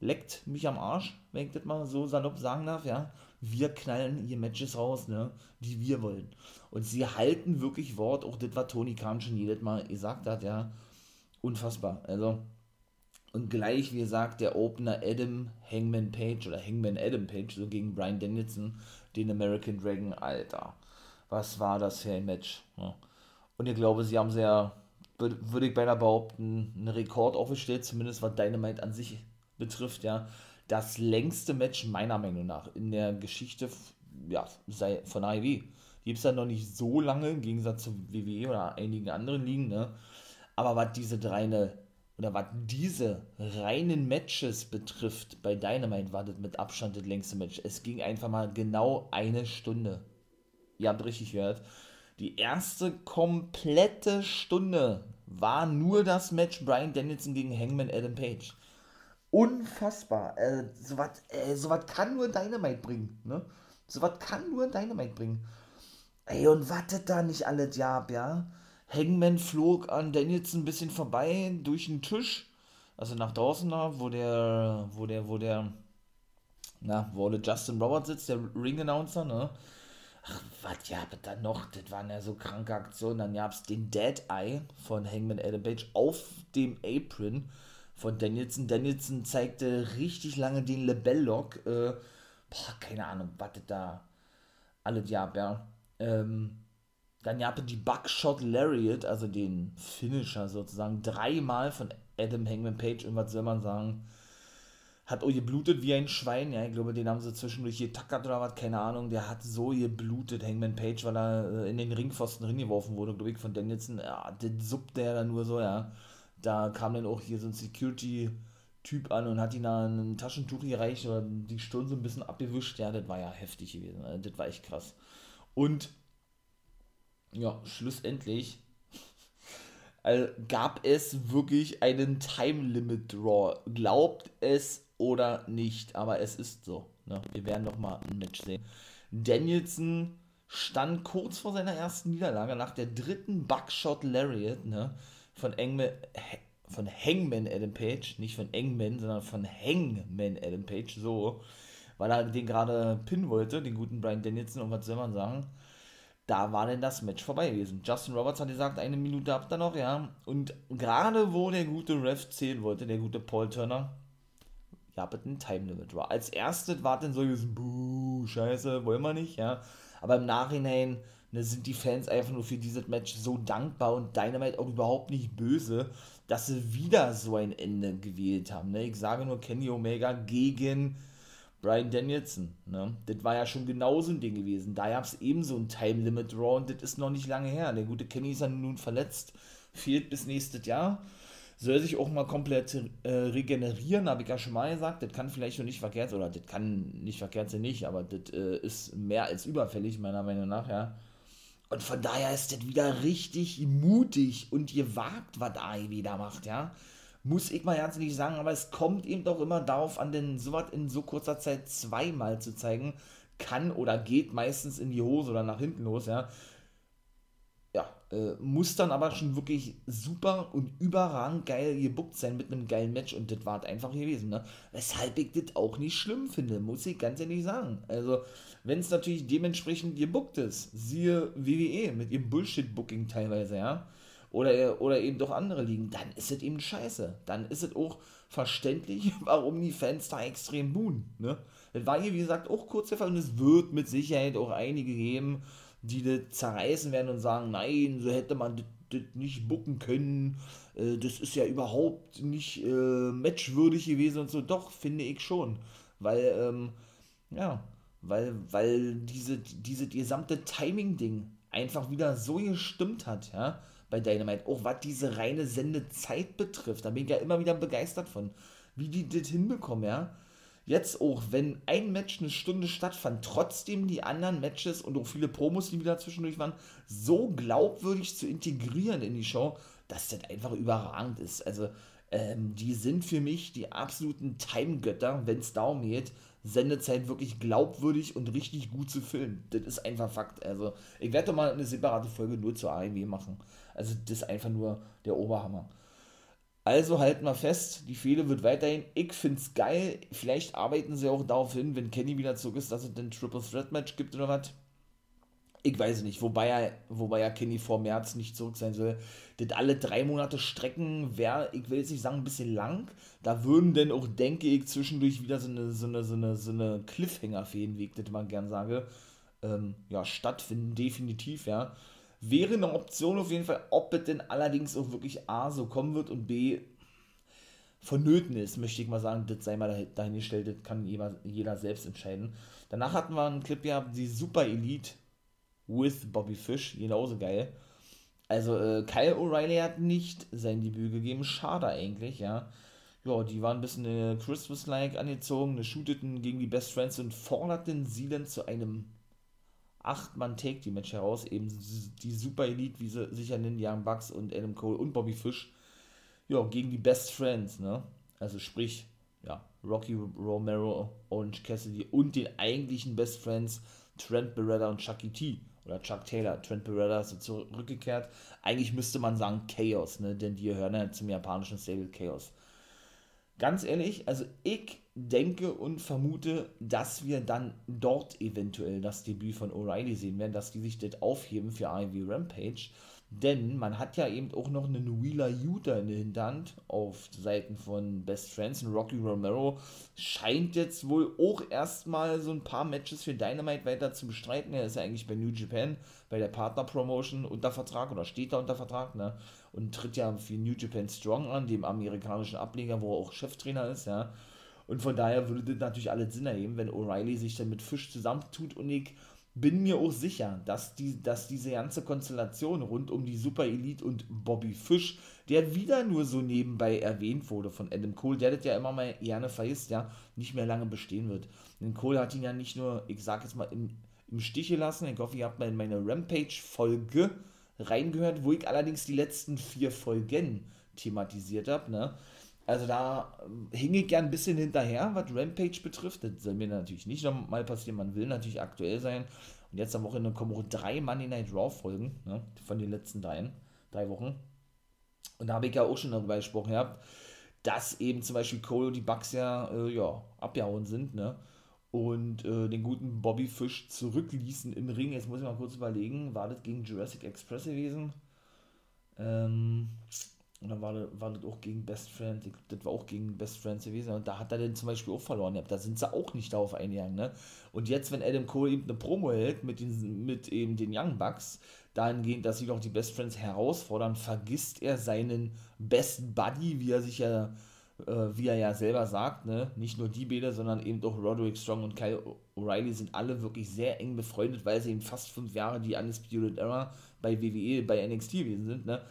Leckt mich am Arsch, wenn ich das mal so salopp sagen darf, ja wir knallen hier Matches raus, ne, die wir wollen. Und sie halten wirklich Wort, auch das, was Tony Khan schon jedes Mal gesagt hat, ja, unfassbar. Also, und gleich, wie gesagt, der Opener Adam Hangman Page oder Hangman Adam Page, so gegen Brian Danielson, den American Dragon, Alter. Was war das für ein Match? Ja. Und ich glaube, sie haben sehr, würde ich beinahe behaupten, einen Rekord aufgestellt, zumindest was Dynamite an sich betrifft, ja das längste Match meiner Meinung nach in der Geschichte ja, von AEW. Gibt es ja noch nicht so lange, im Gegensatz zu WWE oder einigen anderen Ligen, ne? Aber was diese reine, oder was diese reinen Matches betrifft, bei Dynamite war das mit Abstand das längste Match. Es ging einfach mal genau eine Stunde. Ihr habt richtig gehört. Die erste komplette Stunde war nur das Match Brian Danielson gegen Hangman Adam Page unfassbar. Äh, Sowas äh, so kann nur Dynamite bringen. Ne? Sowas kann nur Dynamite bringen. Ey, und wartet da nicht alles ja, ja? Hangman flog an Daniels ein bisschen vorbei durch den Tisch. Also nach draußen da, wo der, wo der, wo der, na, wo der Justin Roberts sitzt, der Ring-Announcer, ne? Ach, was ja, aber dann noch, das waren ja so kranke Aktionen. Dann gab es den Dead Eye von Hangman Adam Page auf dem Apron von Danielson. Danielson zeigte richtig lange den Lebell-Lock. Äh, boah, keine Ahnung, wartet da alles gab, ja. Ähm, dann gab es die Buckshot Lariat, also den Finisher sozusagen, dreimal von Adam Hangman Page. Und was soll man sagen? Hat auch geblutet wie ein Schwein. Ja, ich glaube, den haben sie zwischendurch getackert oder was, keine Ahnung. Der hat so geblutet, Hangman Page, weil er äh, in den Ringpfosten reingeworfen wurde, glaube ich, von Danielson. Ja, den suppt der dann nur so, ja da kam dann auch hier so ein Security-Typ an und hat ihn da ein Taschentuch gereicht oder die Stirn so ein bisschen abgewischt. Ja, das war ja heftig gewesen. Also, das war echt krass. Und ja, schlussendlich also, gab es wirklich einen Time Limit Draw. Glaubt es oder nicht, aber es ist so. Ne? Wir werden noch mal ein Match sehen. Danielson stand kurz vor seiner ersten Niederlage nach der dritten Buckshot Lariat. Ne? von Engman, von Hangman Adam Page, nicht von Engman, sondern von Hangman Adam Page, so, weil er den gerade pinnen wollte, den guten Brian Danielson, und was soll man sagen, da war denn das Match vorbei gewesen. Justin Roberts hat gesagt, eine Minute habt ihr noch, ja, und gerade wo der gute Ref zählen wollte, der gute Paul Turner, ja, bitte ein Time Limit war. Als erstes war dann so gewesen, buh, scheiße, wollen wir nicht, ja, aber im Nachhinein ne, sind die Fans einfach nur für dieses Match so dankbar und Dynamite auch überhaupt nicht böse, dass sie wieder so ein Ende gewählt haben. Ne? Ich sage nur Kenny Omega gegen Brian Danielson. Ne? Das war ja schon genauso ein Ding gewesen. Da gab es ebenso ein Time Limit Draw und das ist noch nicht lange her. Der gute Kenny ist ja nun verletzt, fehlt bis nächstes Jahr. Soll sich auch mal komplett äh, regenerieren, habe ich ja schon mal gesagt. Das kann vielleicht schon nicht verkehrt sein, oder das kann nicht verkehrt sein, nicht, aber das äh, ist mehr als überfällig, meiner Meinung nach, ja. Und von daher ist das wieder richtig mutig und gewagt, was AEW da macht, ja. Muss ich mal ganz ehrlich sagen, aber es kommt eben doch immer darauf an, denn sowas in so kurzer Zeit zweimal zu zeigen, kann oder geht meistens in die Hose oder nach hinten los, ja. Ja, äh, muss dann aber schon wirklich super und überragend geil gebuckt sein mit einem geilen Match und das war einfach gewesen, ne? Weshalb ich das auch nicht schlimm finde, muss ich ganz ehrlich sagen. Also, wenn es natürlich dementsprechend gebuckt ist, siehe WWE mit ihrem Bullshit-Booking teilweise, ja, oder, oder eben doch andere liegen, dann ist es eben scheiße. Dann ist es auch verständlich, warum die Fans da extrem buhen, ne? Das war hier, wie gesagt, auch kurz der Fall und es wird mit Sicherheit auch einige geben, die das zerreißen werden und sagen, nein, so hätte man das nicht bucken können, äh, das ist ja überhaupt nicht äh, matchwürdig gewesen und so. Doch, finde ich schon. Weil, ähm, ja, weil, weil diese, diese gesamte Timing-Ding einfach wieder so gestimmt hat, ja, bei Dynamite. Auch was diese reine Sendezeit betrifft, da bin ich ja immer wieder begeistert von, wie die das hinbekommen, ja. Jetzt auch, wenn ein Match eine Stunde stattfand, trotzdem die anderen Matches und auch viele Promos, die wieder zwischendurch waren, so glaubwürdig zu integrieren in die Show, dass das einfach überragend ist. Also, ähm, die sind für mich die absoluten Time-Götter, wenn es darum geht, Sendezeit wirklich glaubwürdig und richtig gut zu filmen. Das ist einfach Fakt. Also, ich werde doch mal eine separate Folge nur zur AEW machen. Also, das ist einfach nur der Oberhammer. Also halten wir fest, die Fehde wird weiterhin. Ich finde es geil. Vielleicht arbeiten sie auch darauf hin, wenn Kenny wieder zurück ist, dass es ein Triple Threat Match gibt oder was. Ich weiß nicht, wobei er, wobei er Kenny vor März nicht zurück sein soll. Das alle drei Monate strecken wäre, ich will jetzt nicht sagen, ein bisschen lang. Da würden denn auch, denke ich, zwischendurch wieder so eine, so eine, so eine, so eine Cliffhanger-Feen, wie ich das mal gern sage, ähm, ja, stattfinden, definitiv, ja. Wäre eine Option auf jeden Fall, ob es denn allerdings auch wirklich A so kommen wird und B vonnöten ist, möchte ich mal sagen, das sei mal dahingestellt, das kann jeder, jeder selbst entscheiden. Danach hatten wir einen Clip gehabt, die Super Elite with Bobby Fish, genauso geil. Also äh, Kyle O'Reilly hat nicht sein Debüt gegeben, schade eigentlich, ja. Ja, die waren ein bisschen äh, Christmas-like angezogen, shooteten gegen die Best Friends und forderten sie dann zu einem 8-Mann-Take-Team-Match heraus, eben die Super Elite, wie sie sich ja nennen, Young Bucks und Adam Cole und Bobby Fish, ja, gegen die Best Friends, ne? Also sprich, ja, Rocky Romero, Orange Cassidy und den eigentlichen Best Friends Trent Beretta und Chucky T. Oder Chuck Taylor, Trent Beretta ist zurückgekehrt. Eigentlich müsste man sagen Chaos, ne? Denn die gehören ja zum japanischen Stable Chaos. Ganz ehrlich, also ich denke und vermute, dass wir dann dort eventuell das Debüt von O'Reilly sehen werden, dass die sich das aufheben für AEW Rampage. Denn man hat ja eben auch noch einen Wheeler Utah in der Hinterhand auf Seiten von Best Friends und Rocky Romero scheint jetzt wohl auch erstmal so ein paar Matches für Dynamite weiter zu bestreiten. Er ist ja eigentlich bei New Japan, bei der Partner Promotion unter Vertrag oder steht da unter Vertrag, ne? Und tritt ja für New Japan Strong an, dem amerikanischen Ableger, wo er auch Cheftrainer ist, ja. Und von daher würde das natürlich alles Sinn ergeben, wenn O'Reilly sich dann mit Fisch zusammentut und ich bin mir auch sicher, dass, die, dass diese ganze Konstellation rund um die Super Elite und Bobby Fish, der wieder nur so nebenbei erwähnt wurde von Adam Cole, der das ja immer mal gerne vergisst, ja, nicht mehr lange bestehen wird. Denn Cole hat ihn ja nicht nur, ich sag jetzt mal, im, im Stich gelassen. Ich hoffe, ihr habt mal in meine Rampage-Folge reingehört, wo ich allerdings die letzten vier Folgen thematisiert habe, ne? Also da äh, hing ich gern ein bisschen hinterher, was Rampage betrifft. Das soll mir natürlich nicht nochmal passieren. Man will natürlich aktuell sein. Und jetzt am Wochenende kommen auch drei Monday Night Raw Folgen ne, von den letzten drei, drei Wochen. Und da habe ich ja auch schon darüber gesprochen gehabt, dass eben zum Beispiel Cole und die Bucks ja, äh, ja abgehauen sind, ne? Und äh, den guten Bobby Fish zurückließen im Ring. Jetzt muss ich mal kurz überlegen, war das gegen Jurassic Express gewesen? Ähm, und dann war das, war das auch gegen Best Friends, das war auch gegen Best Friends gewesen. Und da hat er den zum Beispiel auch verloren. Da sind sie auch nicht darauf eingegangen. Ne? Und jetzt, wenn Adam Cole eben eine Promo hält mit, den, mit eben den Young Bucks, dahingehend, dass sie doch die Best Friends herausfordern, vergisst er seinen Best Buddy, wie er sich ja, äh, wie er ja selber sagt, ne? nicht nur die Bäder, sondern eben auch Roderick Strong und Kyle O'Reilly sind alle wirklich sehr eng befreundet, weil sie eben fast fünf Jahre die Undisputed Era bei WWE, bei NXT gewesen sind. Ne?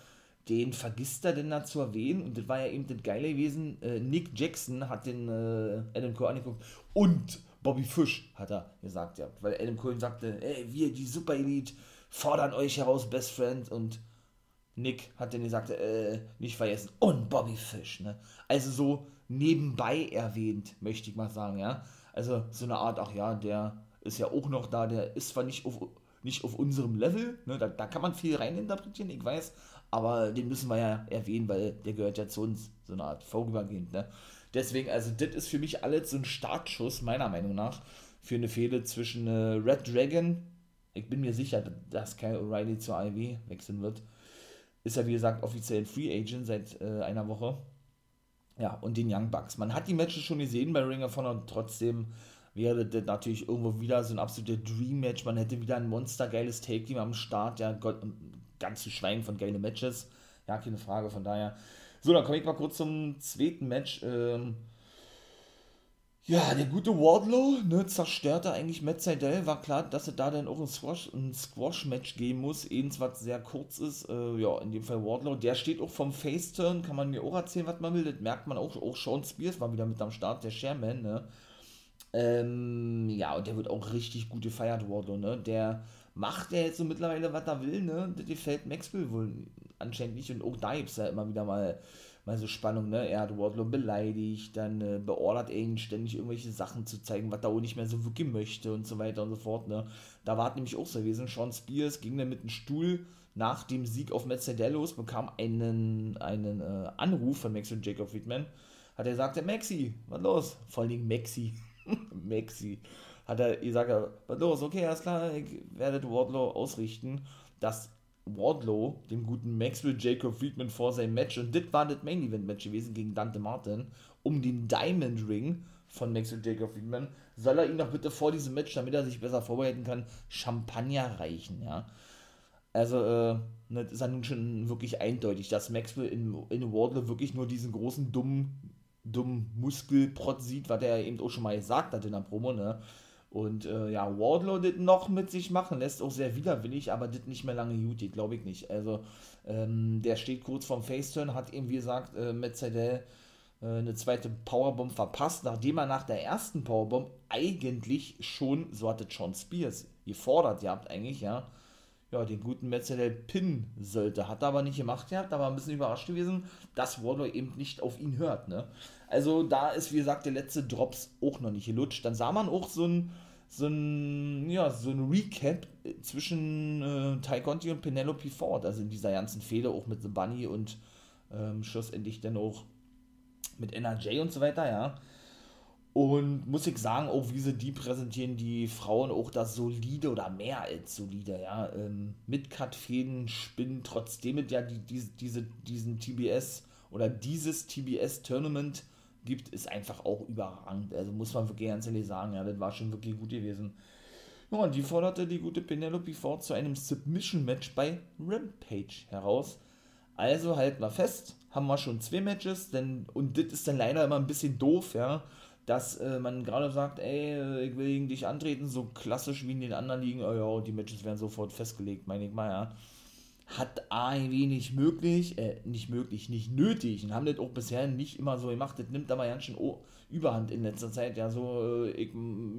Den vergisst er denn da zu erwähnen? Und das war ja eben das Geile gewesen, äh, Nick Jackson hat den äh, Adam Cole angeguckt und Bobby Fish hat er gesagt, ja, weil Adam Cole sagte, ey, wir, die Super Elite, fordern euch heraus, Best Friend. Und Nick hat dann gesagt, äh, nicht vergessen, und Bobby Fish, ne, also so nebenbei erwähnt, möchte ich mal sagen, ja, also so eine Art, ach ja, der ist ja auch noch da, der ist zwar nicht auf, nicht auf unserem Level, ne, da, da kann man viel reininterpretieren, ich weiß, aber den müssen wir ja erwähnen, weil der gehört ja zu uns, so eine Art vorübergehend, ne? Deswegen, also das ist für mich alles so ein Startschuss, meiner Meinung nach, für eine Fehde zwischen äh, Red Dragon, ich bin mir sicher, dass Kyle O'Reilly zur AEW wechseln wird, ist ja wie gesagt offiziell Free Agent seit äh, einer Woche. Ja, und den Young Bucks. Man hat die Matches schon gesehen bei Ring of Honor, trotzdem wäre das natürlich irgendwo wieder so ein absoluter Dream-Match. Man hätte wieder ein monstergeiles Take-Team am Start. Ja, Gott, ganz zu schweigen von geile Matches. Ja, keine Frage, von daher. So, dann komme ich mal kurz zum zweiten Match. Ähm, ja, der gute Wardlow ne, zerstörte eigentlich Matt Seidel. War klar, dass es da dann auch ein Squash-Match Squash geben muss. Eins, was sehr kurz ist. Äh, ja, in dem Fall Wardlow. Der steht auch vom Face-Turn. Kann man mir auch erzählen, was man will. Das merkt man auch. Auch Sean Spears war wieder mit am Start, der Chairman. Ne? Ähm, ja, und der wird auch richtig gut gefeiert, Wardlow. Ne? Der macht er jetzt so mittlerweile, was er will, ne? Das gefällt Maxwell wohl anscheinend nicht. Und auch da gibt es ja immer wieder mal, mal so Spannung, ne? Er hat Wardlow beleidigt, dann äh, beordert er ihn ständig irgendwelche Sachen zu zeigen, was er auch nicht mehr so wirklich möchte und so weiter und so fort, ne? Da war es nämlich auch so gewesen. Sean Spears ging dann mit dem Stuhl nach dem Sieg auf Mercedes bekam einen, einen äh, Anruf von und Jacob Friedman. Hat er gesagt, Maxi, was los? Vor allen Dingen Maxi. Maxi. Hat er gesagt, los? Okay, alles klar, ich werde Wardlow ausrichten, dass Wardlow dem guten Maxwell Jacob Friedman vor seinem Match, und das war das Main Event Match gewesen gegen Dante Martin, um den Diamond Ring von Maxwell Jacob Friedman, soll er ihm doch bitte vor diesem Match, damit er sich besser vorbereiten kann, Champagner reichen, ja. Also, äh, das ist ja nun schon wirklich eindeutig, dass Maxwell in, in Wardlow wirklich nur diesen großen, dummen, dummen Muskelprotz sieht, was er eben auch schon mal gesagt hat in der Promo, ne? Und äh, ja, Wardlow das noch mit sich machen lässt, auch sehr widerwillig, aber das nicht mehr lange gut glaube ich nicht. Also, ähm, der steht kurz vorm Faceturn, hat eben, wie gesagt, äh, mit Zedel äh, eine zweite Powerbomb verpasst, nachdem er nach der ersten Powerbomb eigentlich schon, so hatte John Spears gefordert gehabt, eigentlich, ja, ja, den guten Metzeler Pin sollte. Hat er aber nicht gemacht gehabt, aber ein bisschen überrascht gewesen, dass Wardlow eben nicht auf ihn hört. Ne? Also da ist, wie gesagt, der letzte Drops auch noch nicht gelutscht. Dann sah man auch so ein, so ein, ja, so ein Recap zwischen äh, Ty Conti und Penelope Ford, also in dieser ganzen Fehde auch mit The Bunny und ähm, schlussendlich dann auch mit NRJ und so weiter, ja. Und muss ich sagen, auch wie sie die präsentieren, die Frauen auch das solide oder mehr als solide, ja. Ähm, Midcut-Fäden spinnen, trotzdem es ja die, die, diese, diesen TBS oder dieses TBS-Tournament gibt, ist einfach auch überragend. Also muss man wirklich ganz ehrlich sagen, ja, das war schon wirklich gut gewesen. Ja, und die forderte die gute Penelope Ford zu einem Submission-Match bei Rampage heraus. Also halten wir fest, haben wir schon zwei Matches, denn, und das ist dann leider immer ein bisschen doof, ja dass äh, man gerade sagt, ey, äh, ich will gegen dich antreten, so klassisch wie in den anderen Ligen, oh ja, die Matches werden sofort festgelegt, meine ich mal, ja. Hat AEW nicht möglich, äh, nicht möglich, nicht nötig und haben das auch bisher nicht immer so gemacht. Das nimmt aber ganz schön Überhand in letzter Zeit. Ja, so, äh, ich,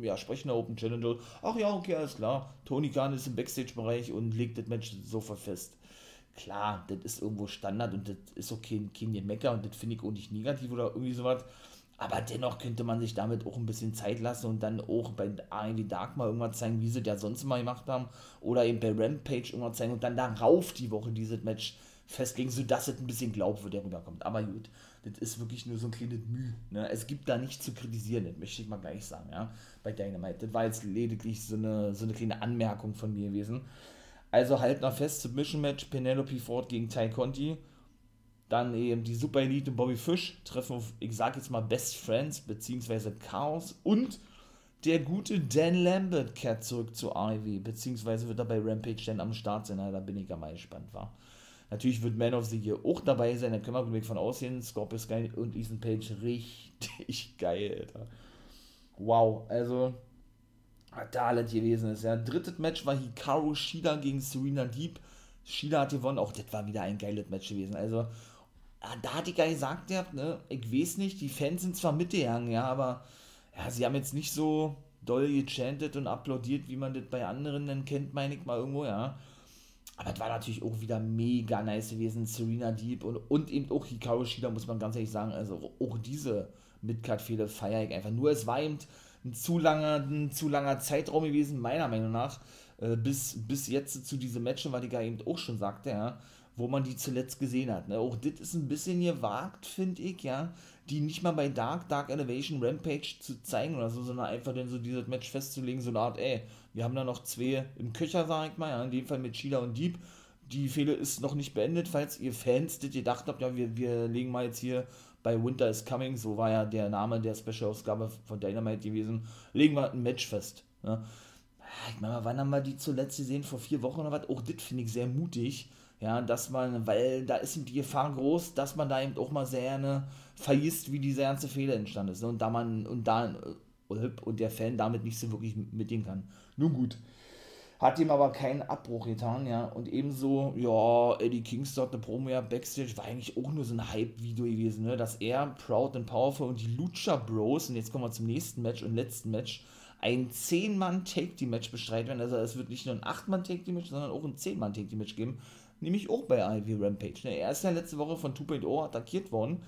ja, sprechen der Open Challenger. Ach ja, okay, alles klar. Tony Khan ist im Backstage-Bereich und legt das Match sofort fest. Klar, das ist irgendwo Standard und das ist okay, kein Mecker und das finde ich auch nicht negativ oder irgendwie sowas. Aber dennoch könnte man sich damit auch ein bisschen Zeit lassen und dann auch bei AEW Dark mal irgendwas zeigen, wie sie das sonst mal gemacht haben. Oder eben bei Rampage irgendwas zeigen und dann darauf die Woche dieses Match festlegen, sodass es ein bisschen glaubwürdig rüberkommt. Aber gut, das ist wirklich nur so ein kleines Mühe. Ne? Es gibt da nichts zu kritisieren, das möchte ich mal gleich sagen, ja, bei Dynamite. Das war jetzt lediglich so eine, so eine kleine Anmerkung von mir gewesen. Also halt noch fest, Submission Match, Penelope Ford gegen Ty Conti dann eben die Super Elite Bobby Fish treffen auf, ich sag jetzt mal, Best Friends beziehungsweise Chaos und der gute Dan Lambert kehrt zurück zu AEW, beziehungsweise wird er bei Rampage dann am Start sein, da bin ich ja mal gespannt, war. Natürlich wird Man of the Year auch dabei sein, da können wir von aussehen. Scorpio Sky und Ethan Page richtig geil, Alter. Wow, also, was da alles gewesen ist. Ja, drittes Match war Hikaru Shida gegen Serena Deep. Shida hat gewonnen, auch das war wieder ein geiles Match gewesen. Also, da hat die gar gesagt, ja, ne, ich weiß nicht, die Fans sind zwar mitgegangen, ja, aber ja, sie haben jetzt nicht so doll gechantet und applaudiert, wie man das bei anderen dann kennt, meine ich mal irgendwo, ja. Aber es war natürlich auch wieder mega nice gewesen, Serena Deep und, und eben auch Hikaru Shida, muss man ganz ehrlich sagen, also auch diese Midcard-Fehler feiere ich einfach. Nur es war eben ein zu langer, ein zu langer Zeitraum gewesen, meiner Meinung nach, äh, bis, bis jetzt zu diesem Match, weil ich ja eben auch schon sagte, ja, wo man die zuletzt gesehen hat. Ne? Auch das ist ein bisschen gewagt, finde ich, ja, die nicht mal bei Dark, Dark Elevation Rampage zu zeigen oder so, sondern einfach dann so dieses Match festzulegen, so eine Art, ey, wir haben da noch zwei im Köcher, sag ich mal, ja, in dem Fall mit Sheila und Deep. Die Fehde ist noch nicht beendet, falls ihr Fans das gedacht habt, ja, wir, wir legen mal jetzt hier bei Winter is Coming, so war ja der Name der Special-Ausgabe von Dynamite gewesen, legen wir ein Match fest. Ne? Ich meine, wann haben wir die zuletzt gesehen? Vor vier Wochen oder was? Auch das finde ich sehr mutig ja, dass man, weil da ist die Gefahr groß, dass man da eben auch mal sehr gerne vergisst, wie diese ganze Fehler entstanden ist. Ne? Und da man, und da, äh, und der Fan damit nicht so wirklich mitgehen kann. Nun gut. Hat ihm aber keinen Abbruch getan, ja. Und ebenso, ja, Eddie Kingston, eine Promo ja Backstage, war eigentlich auch nur so ein Hype-Video gewesen, ne? Dass er, Proud and Powerful und die Lucha Bros, und jetzt kommen wir zum nächsten Match und letzten Match, ein 10-Mann-Take-Team-Match bestreiten werden. Also es wird nicht nur ein 8-Mann-Take-Team-Match, sondern auch ein 10-Mann-Take-Team-Match geben nämlich auch bei Ivy Rampage. Ne? Er ist ja letzte Woche von 2.0 attackiert worden.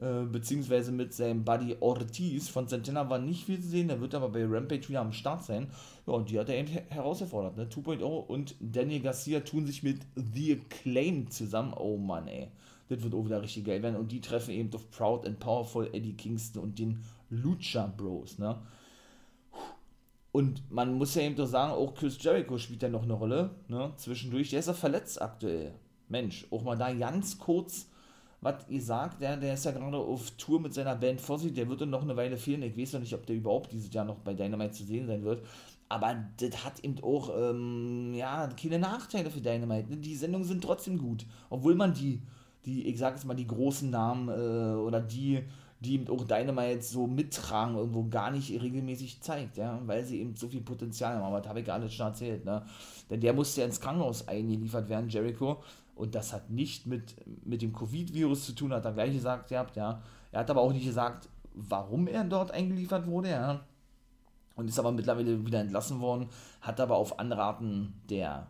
äh, beziehungsweise mit seinem Buddy Ortiz. Von Santana war nicht viel zu sehen, der wird aber bei Rampage wieder am Start sein. Ja, und die hat er eben herausgefordert. Ne? 2.0 und Daniel Garcia tun sich mit The Acclaim zusammen. Oh Mann, ey. Das wird auch wieder richtig geil werden. Und die treffen eben auf Proud and Powerful Eddie Kingston und den Lucha Bros. Ne? Und man muss ja eben doch sagen, auch Chris Jericho spielt ja noch eine Rolle. Ne? Zwischendurch. Der ist ja verletzt aktuell. Mensch, auch mal da ganz kurz was ihr sagt, der, der ist ja gerade auf Tour mit seiner Band Fossil, der wird dann noch eine Weile fehlen. Ich weiß noch nicht, ob der überhaupt dieses Jahr noch bei Dynamite zu sehen sein wird. Aber das hat eben auch, ähm, ja, keine Nachteile für Dynamite. Ne? Die Sendungen sind trotzdem gut. Obwohl man die, die ich sag jetzt mal, die großen Namen äh, oder die, die eben auch Dynamite so mittragen, irgendwo gar nicht regelmäßig zeigt, ja, weil sie eben so viel Potenzial haben. Aber das habe ich alles schon erzählt, ne? Denn der musste ja ins Krankenhaus eingeliefert werden, Jericho. Und das hat nicht mit, mit dem Covid-Virus zu tun, hat er gleich gesagt gehabt, ja. Er hat aber auch nicht gesagt, warum er dort eingeliefert wurde, ja. Und ist aber mittlerweile wieder entlassen worden, hat aber auf Anraten der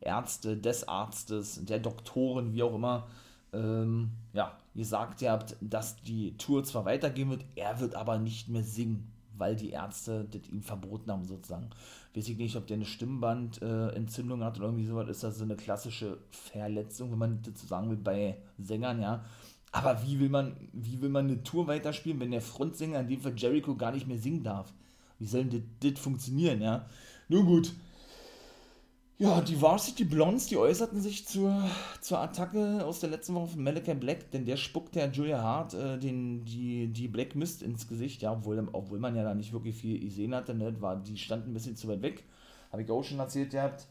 Ärzte, des Arztes, der Doktoren, wie auch immer, ähm, ja, gesagt ihr habt, dass die Tour zwar weitergehen wird, er wird aber nicht mehr singen, weil die Ärzte das ihm verboten haben, sozusagen. Weiß ich nicht, ob der eine Stimmbandentzündung äh, hat oder irgendwie sowas, ist das so eine klassische Verletzung, wenn man das so sagen will, bei Sängern, ja. Aber wie will man, wie will man eine Tour weiterspielen, wenn der Frontsänger, in dem Fall Jericho, gar nicht mehr singen darf? Wie soll denn das funktionieren, ja? Nun gut, ja, die Varsity Blondes, die äußerten sich zur, zur Attacke aus der letzten Woche von Malachi Black, denn der spuckt der Julia Hart äh, den, die, die Black Mist ins Gesicht, ja, obwohl, obwohl man ja da nicht wirklich viel gesehen hatte, ne, war, die standen ein bisschen zu weit weg, habe ich auch schon erzählt gehabt.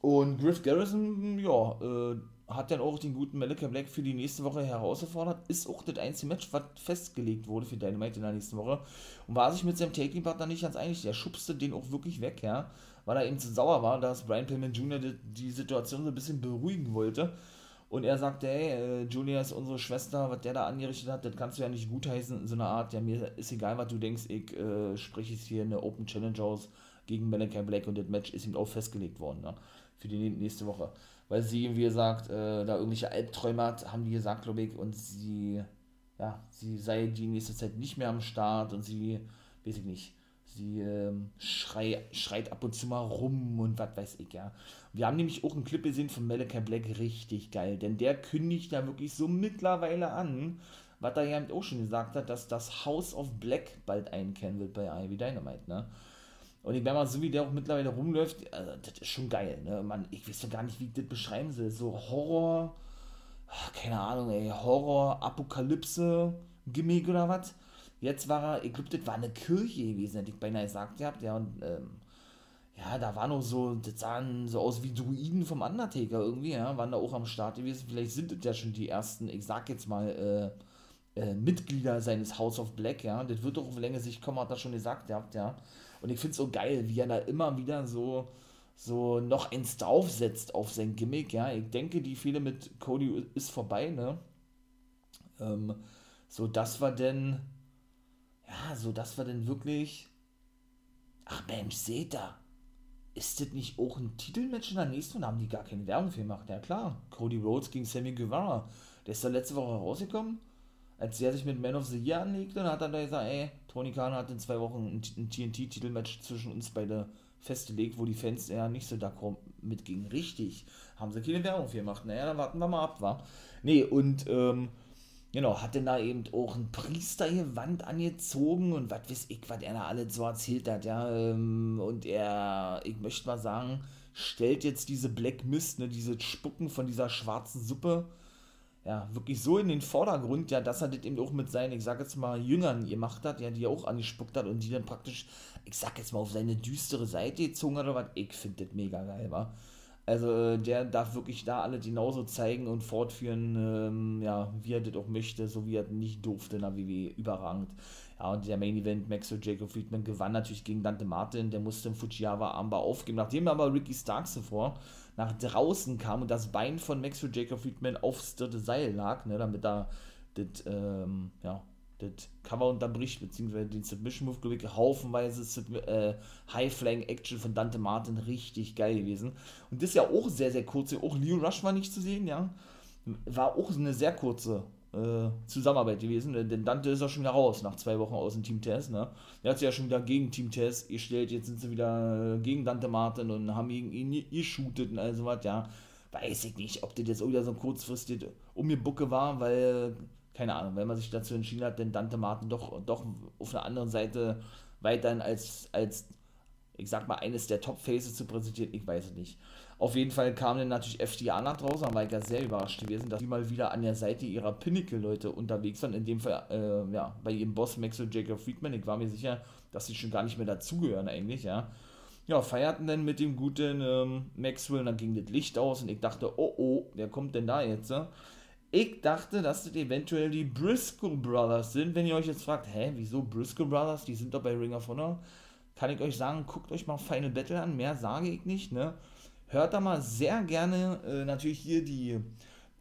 Und Griff Garrison, ja, äh, hat dann auch den guten Malachi Black für die nächste Woche herausgefordert, ist auch das einzige Match, was festgelegt wurde für Dynamite in der nächsten Woche und war sich mit seinem Taking-Partner nicht ganz einig, der schubste den auch wirklich weg, ja, weil er eben zu sauer war, dass Brian Pillman Jr. Die, Situation so ein bisschen beruhigen wollte. Und er sagte, hey, äh, Julia ist unsere Schwester, was der da angerichtet hat, das kannst du ja nicht gutheißen so einer Art, ja, mir ist egal, was du denkst, ich äh, spreche es hier in der Open Challenge aus gegen Malachi Black und das Match ist ihm auch festgelegt worden, ne, für die nächste Woche. Weil sie, wie gesagt, äh, da irgendwelche Albträume hat, haben die gesagt, glaube ich, und sie, ja, sie sei die nächste Zeit nicht mehr am Start und sie, weiß ich nicht, Sie ähm, schrei, schreit ab und zu mal rum und was weiß ich, ja. Wir haben nämlich auch einen Clip gesehen von Malachi Black, richtig geil, denn der kündigt da wirklich so mittlerweile an, was er ja auch schon gesagt hat, dass das House of Black bald einkehren wird bei Ivy Dynamite, ne. Und ich werde mal so, wie der auch mittlerweile rumläuft, also, das ist schon geil, ne. Man, ich weiß doch gar nicht, wie ich das beschreiben soll. So Horror, keine Ahnung, ey, Horror, Apokalypse, Gimmick oder was Jetzt war er, ich glaube, das war eine Kirche gewesen, hätte ich beinahe gesagt gehabt, ja, und ähm, ja, da war noch so, das sahen so aus wie Druiden vom Undertaker irgendwie, ja, waren da auch am Start gewesen. Vielleicht sind das ja schon die ersten, ich sag jetzt mal, äh, äh, Mitglieder seines House of Black, ja. Das wird doch auf Länge sich kommen, hat er schon gesagt gehabt, ja. Und ich finde es so geil, wie er da immer wieder so, so noch eins draufsetzt auf sein Gimmick, ja. Ich denke, die Fehler mit Cody ist vorbei, ne. Ähm, so, das war denn ja, so dass wir denn wirklich. Ach Mensch, seht da. Ist das nicht auch ein Titelmatch in der nächsten? Da haben die gar keine Werbung für gemacht. Ja klar. Cody Rhodes gegen Sammy Guevara. Der ist da letzte Woche rausgekommen, als er sich mit Man of the Year anlegte. Und hat dann da gesagt, ey, Tony Khan hat in zwei Wochen ein, ein TNT-Titelmatch zwischen uns beide festgelegt, wo die Fans eher nicht so d'accord mitgingen. Richtig. Haben sie keine Werbung für gemacht. Naja, dann warten wir mal ab, wa? Nee, und, ähm, Genau, hat denn da eben auch ein Priestergewand angezogen und was weiß ich, was er da alles so erzählt hat, ja. Ähm, und er, ich möchte mal sagen, stellt jetzt diese Black Mist, ne, diese Spucken von dieser schwarzen Suppe, ja, wirklich so in den Vordergrund, ja, dass er das eben auch mit seinen, ich sag jetzt mal, Jüngern gemacht hat, ja, die er auch angespuckt hat und die dann praktisch, ich sag jetzt mal, auf seine düstere Seite gezogen hat oder was. Ich finde das mega geil, war. Also äh, der darf wirklich da alle genauso zeigen und fortführen, ähm, ja, wie er das auch möchte, so wie er nicht durfte in der WWE, überragend. Ja, und der Main Event, Max und Jacob Friedman gewann natürlich gegen Dante Martin, der musste im Fujiwara Armbar aufgeben, nachdem aber Ricky Starks zuvor nach draußen kam und das Bein von Max und Jacob Friedman aufs dritte Seil lag, ne, damit da das, ähm, ja, das Cover unterbricht, beziehungsweise den Submission Move, ich, haufenweise äh, High-Flying-Action von Dante Martin, richtig geil gewesen. Und das ist ja auch sehr, sehr kurz, auch Leo Rush war nicht zu sehen, ja. War auch eine sehr kurze äh, Zusammenarbeit gewesen, denn Dante ist ja schon wieder raus, nach zwei Wochen aus dem Team Test, ne? Er hat sich ja schon wieder gegen Team Test gestellt, jetzt sind sie wieder äh, gegen Dante Martin und haben gegen ihn geshootet und all sowas, ja. Weiß ich nicht, ob das jetzt auch wieder so kurzfristig um mir Bucke war, weil, keine Ahnung, wenn man sich dazu entschieden hat, denn Dante Martin doch, doch auf einer anderen Seite weiterhin als, als ich sag mal, eines der Top-Faces zu präsentieren, ich weiß es nicht. Auf jeden Fall kam dann natürlich FDA nach draußen, war ich ja sehr überrascht gewesen, dass die mal wieder an der Seite ihrer Pinnacle-Leute unterwegs waren. In dem Fall, äh, ja, bei ihrem Boss Maxwell Jacob Friedman. Ich war mir sicher, dass sie schon gar nicht mehr dazugehören eigentlich, ja. Ja, feierten dann mit dem guten ähm, Maxwell dann ging das Licht aus und ich dachte, oh oh, wer kommt denn da jetzt? Ja? Ich dachte, dass das eventuell die Briscoe Brothers sind. Wenn ihr euch jetzt fragt, hä, wieso Briscoe Brothers? Die sind doch bei Ring of Honor. Kann ich euch sagen, guckt euch mal Final Battle an. Mehr sage ich nicht, ne? Hört da mal sehr gerne äh, natürlich hier die,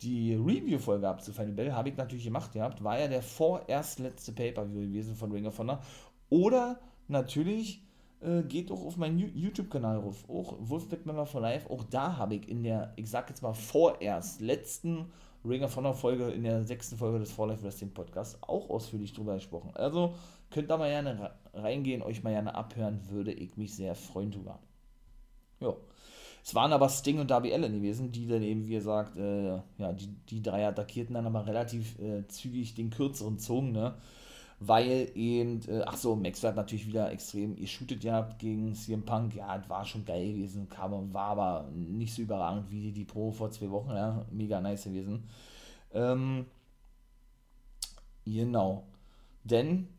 die Review-Folge ab zu Final Battle. Habe ich natürlich gemacht gehabt. War ja der vorerst letzte Pay-Per-View gewesen von Ring of Honor. Oder natürlich äh, geht auch auf meinen YouTube-Kanal ruf. Auch Wolfpack Member for Life. Auch da habe ich in der, ich sag jetzt mal vorerst letzten Ring of Honor Folge, in der sechsten Folge des For Life Wrestling Podcasts auch ausführlich drüber gesprochen. Also könnt da mal gerne reingehen, euch mal gerne abhören, würde ich mich sehr freuen drüber. Ja. Es waren aber Sting und Darby Allen gewesen, die dann eben, wie gesagt, äh, ja, die, die drei attackierten dann aber relativ äh, zügig den kürzeren zogen, ne? Weil eben, äh, ach so, Max hat natürlich wieder extrem geshootet ja gegen CM Punk. Ja, war schon geil gewesen, kam, war aber nicht so überragend wie die Pro vor zwei Wochen, ja, mega nice gewesen. Ähm, genau. Denn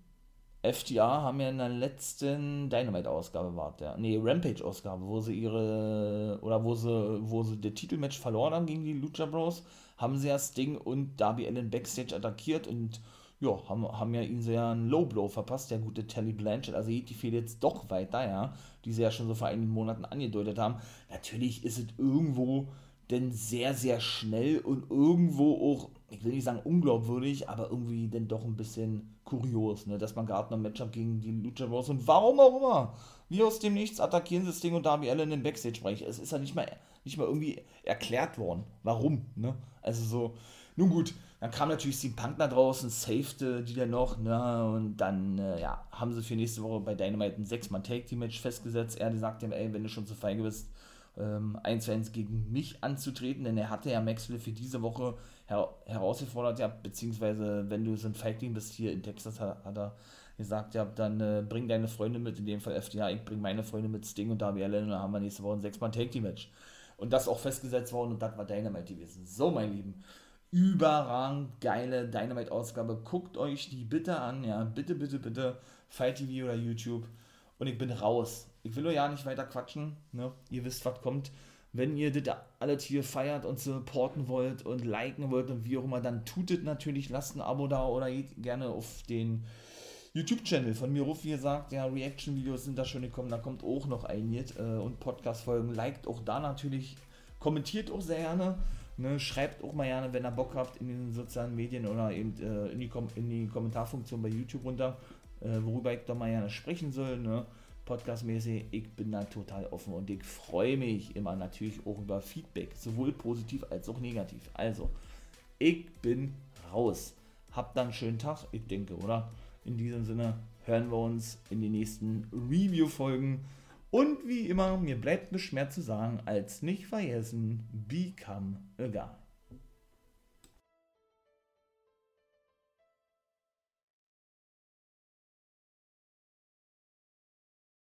FTA haben ja in der letzten Dynamite-Ausgabe war ja. Nee, Rampage-Ausgabe, wo sie ihre, oder wo sie, wo sie das Titelmatch verloren haben gegen die Lucha Bros, haben sie ja Sting und Darby Allen Backstage attackiert und ja, haben, haben ja ihnen so ja einen Low Blow verpasst, der gute Telly Blanchett. Also geht die Fehde jetzt doch weiter, ja, die sie ja schon so vor einigen Monaten angedeutet haben. Natürlich ist es irgendwo denn sehr, sehr schnell und irgendwo auch, ich will nicht sagen unglaubwürdig, aber irgendwie dann doch ein bisschen kurios, ne, dass man gerade noch ein Matchup gegen die Lucha Bros und warum auch immer, wie aus dem Nichts attackieren sie das Ding und Darby Allen im Backstage-Bereich. Es ist ja nicht mal, nicht mal irgendwie erklärt worden, warum, ne, also so, nun gut, dann kam natürlich die Punk da draußen, safete die dann noch, ne, und dann, äh, ja, haben sie für nächste Woche bei Dynamite ein 6-Mann-Take-Team-Match festgesetzt. Er sagt ihm, ey, wenn du schon zu feige bist, ähm, 1 zu 1 gegen mich anzutreten, denn er hatte ja Maxwell für diese Woche her herausgefordert, ja, beziehungsweise wenn du so ein Feigling bist hier in Texas, hat, hat er gesagt, ja, dann äh, bring deine Freunde mit, in dem Fall FDA, ich bring meine Freunde mit Sting und Darby Allen und dann haben wir nächste Woche ein 6-Mann-Take-Team-Match. Und das auch festgesetzt worden und das war Dynamite gewesen. So, mein Lieben, überragend geile Dynamite-Ausgabe. Guckt euch die bitte an, ja, bitte, bitte, bitte, Fight TV oder YouTube. Und ich bin raus. Ich will nur ja nicht weiter quatschen, ne? Ihr wisst, was kommt. Wenn ihr das alles hier feiert und supporten wollt und liken wollt und wie auch immer, dann tut es natürlich, lasst ein Abo da oder geht gerne auf den YouTube-Channel von mir ruf, wie gesagt, ja, Reaction-Videos sind da schon gekommen, da kommt auch noch einiges äh, und Podcast-Folgen. Liked auch da natürlich, kommentiert auch sehr gerne. Ne, schreibt auch mal gerne, wenn ihr Bock habt, in den sozialen Medien oder eben äh, in, die in die Kommentarfunktion bei YouTube runter, äh, worüber ich da mal gerne sprechen soll. Ne? Podcastmäßig, ich bin da total offen und ich freue mich immer natürlich auch über Feedback, sowohl positiv als auch negativ. Also, ich bin raus. Habt dann einen schönen Tag, ich denke, oder? In diesem Sinne hören wir uns in den nächsten Review-Folgen. Und wie immer, mir bleibt nichts mehr zu sagen, als nicht vergessen, become a guy.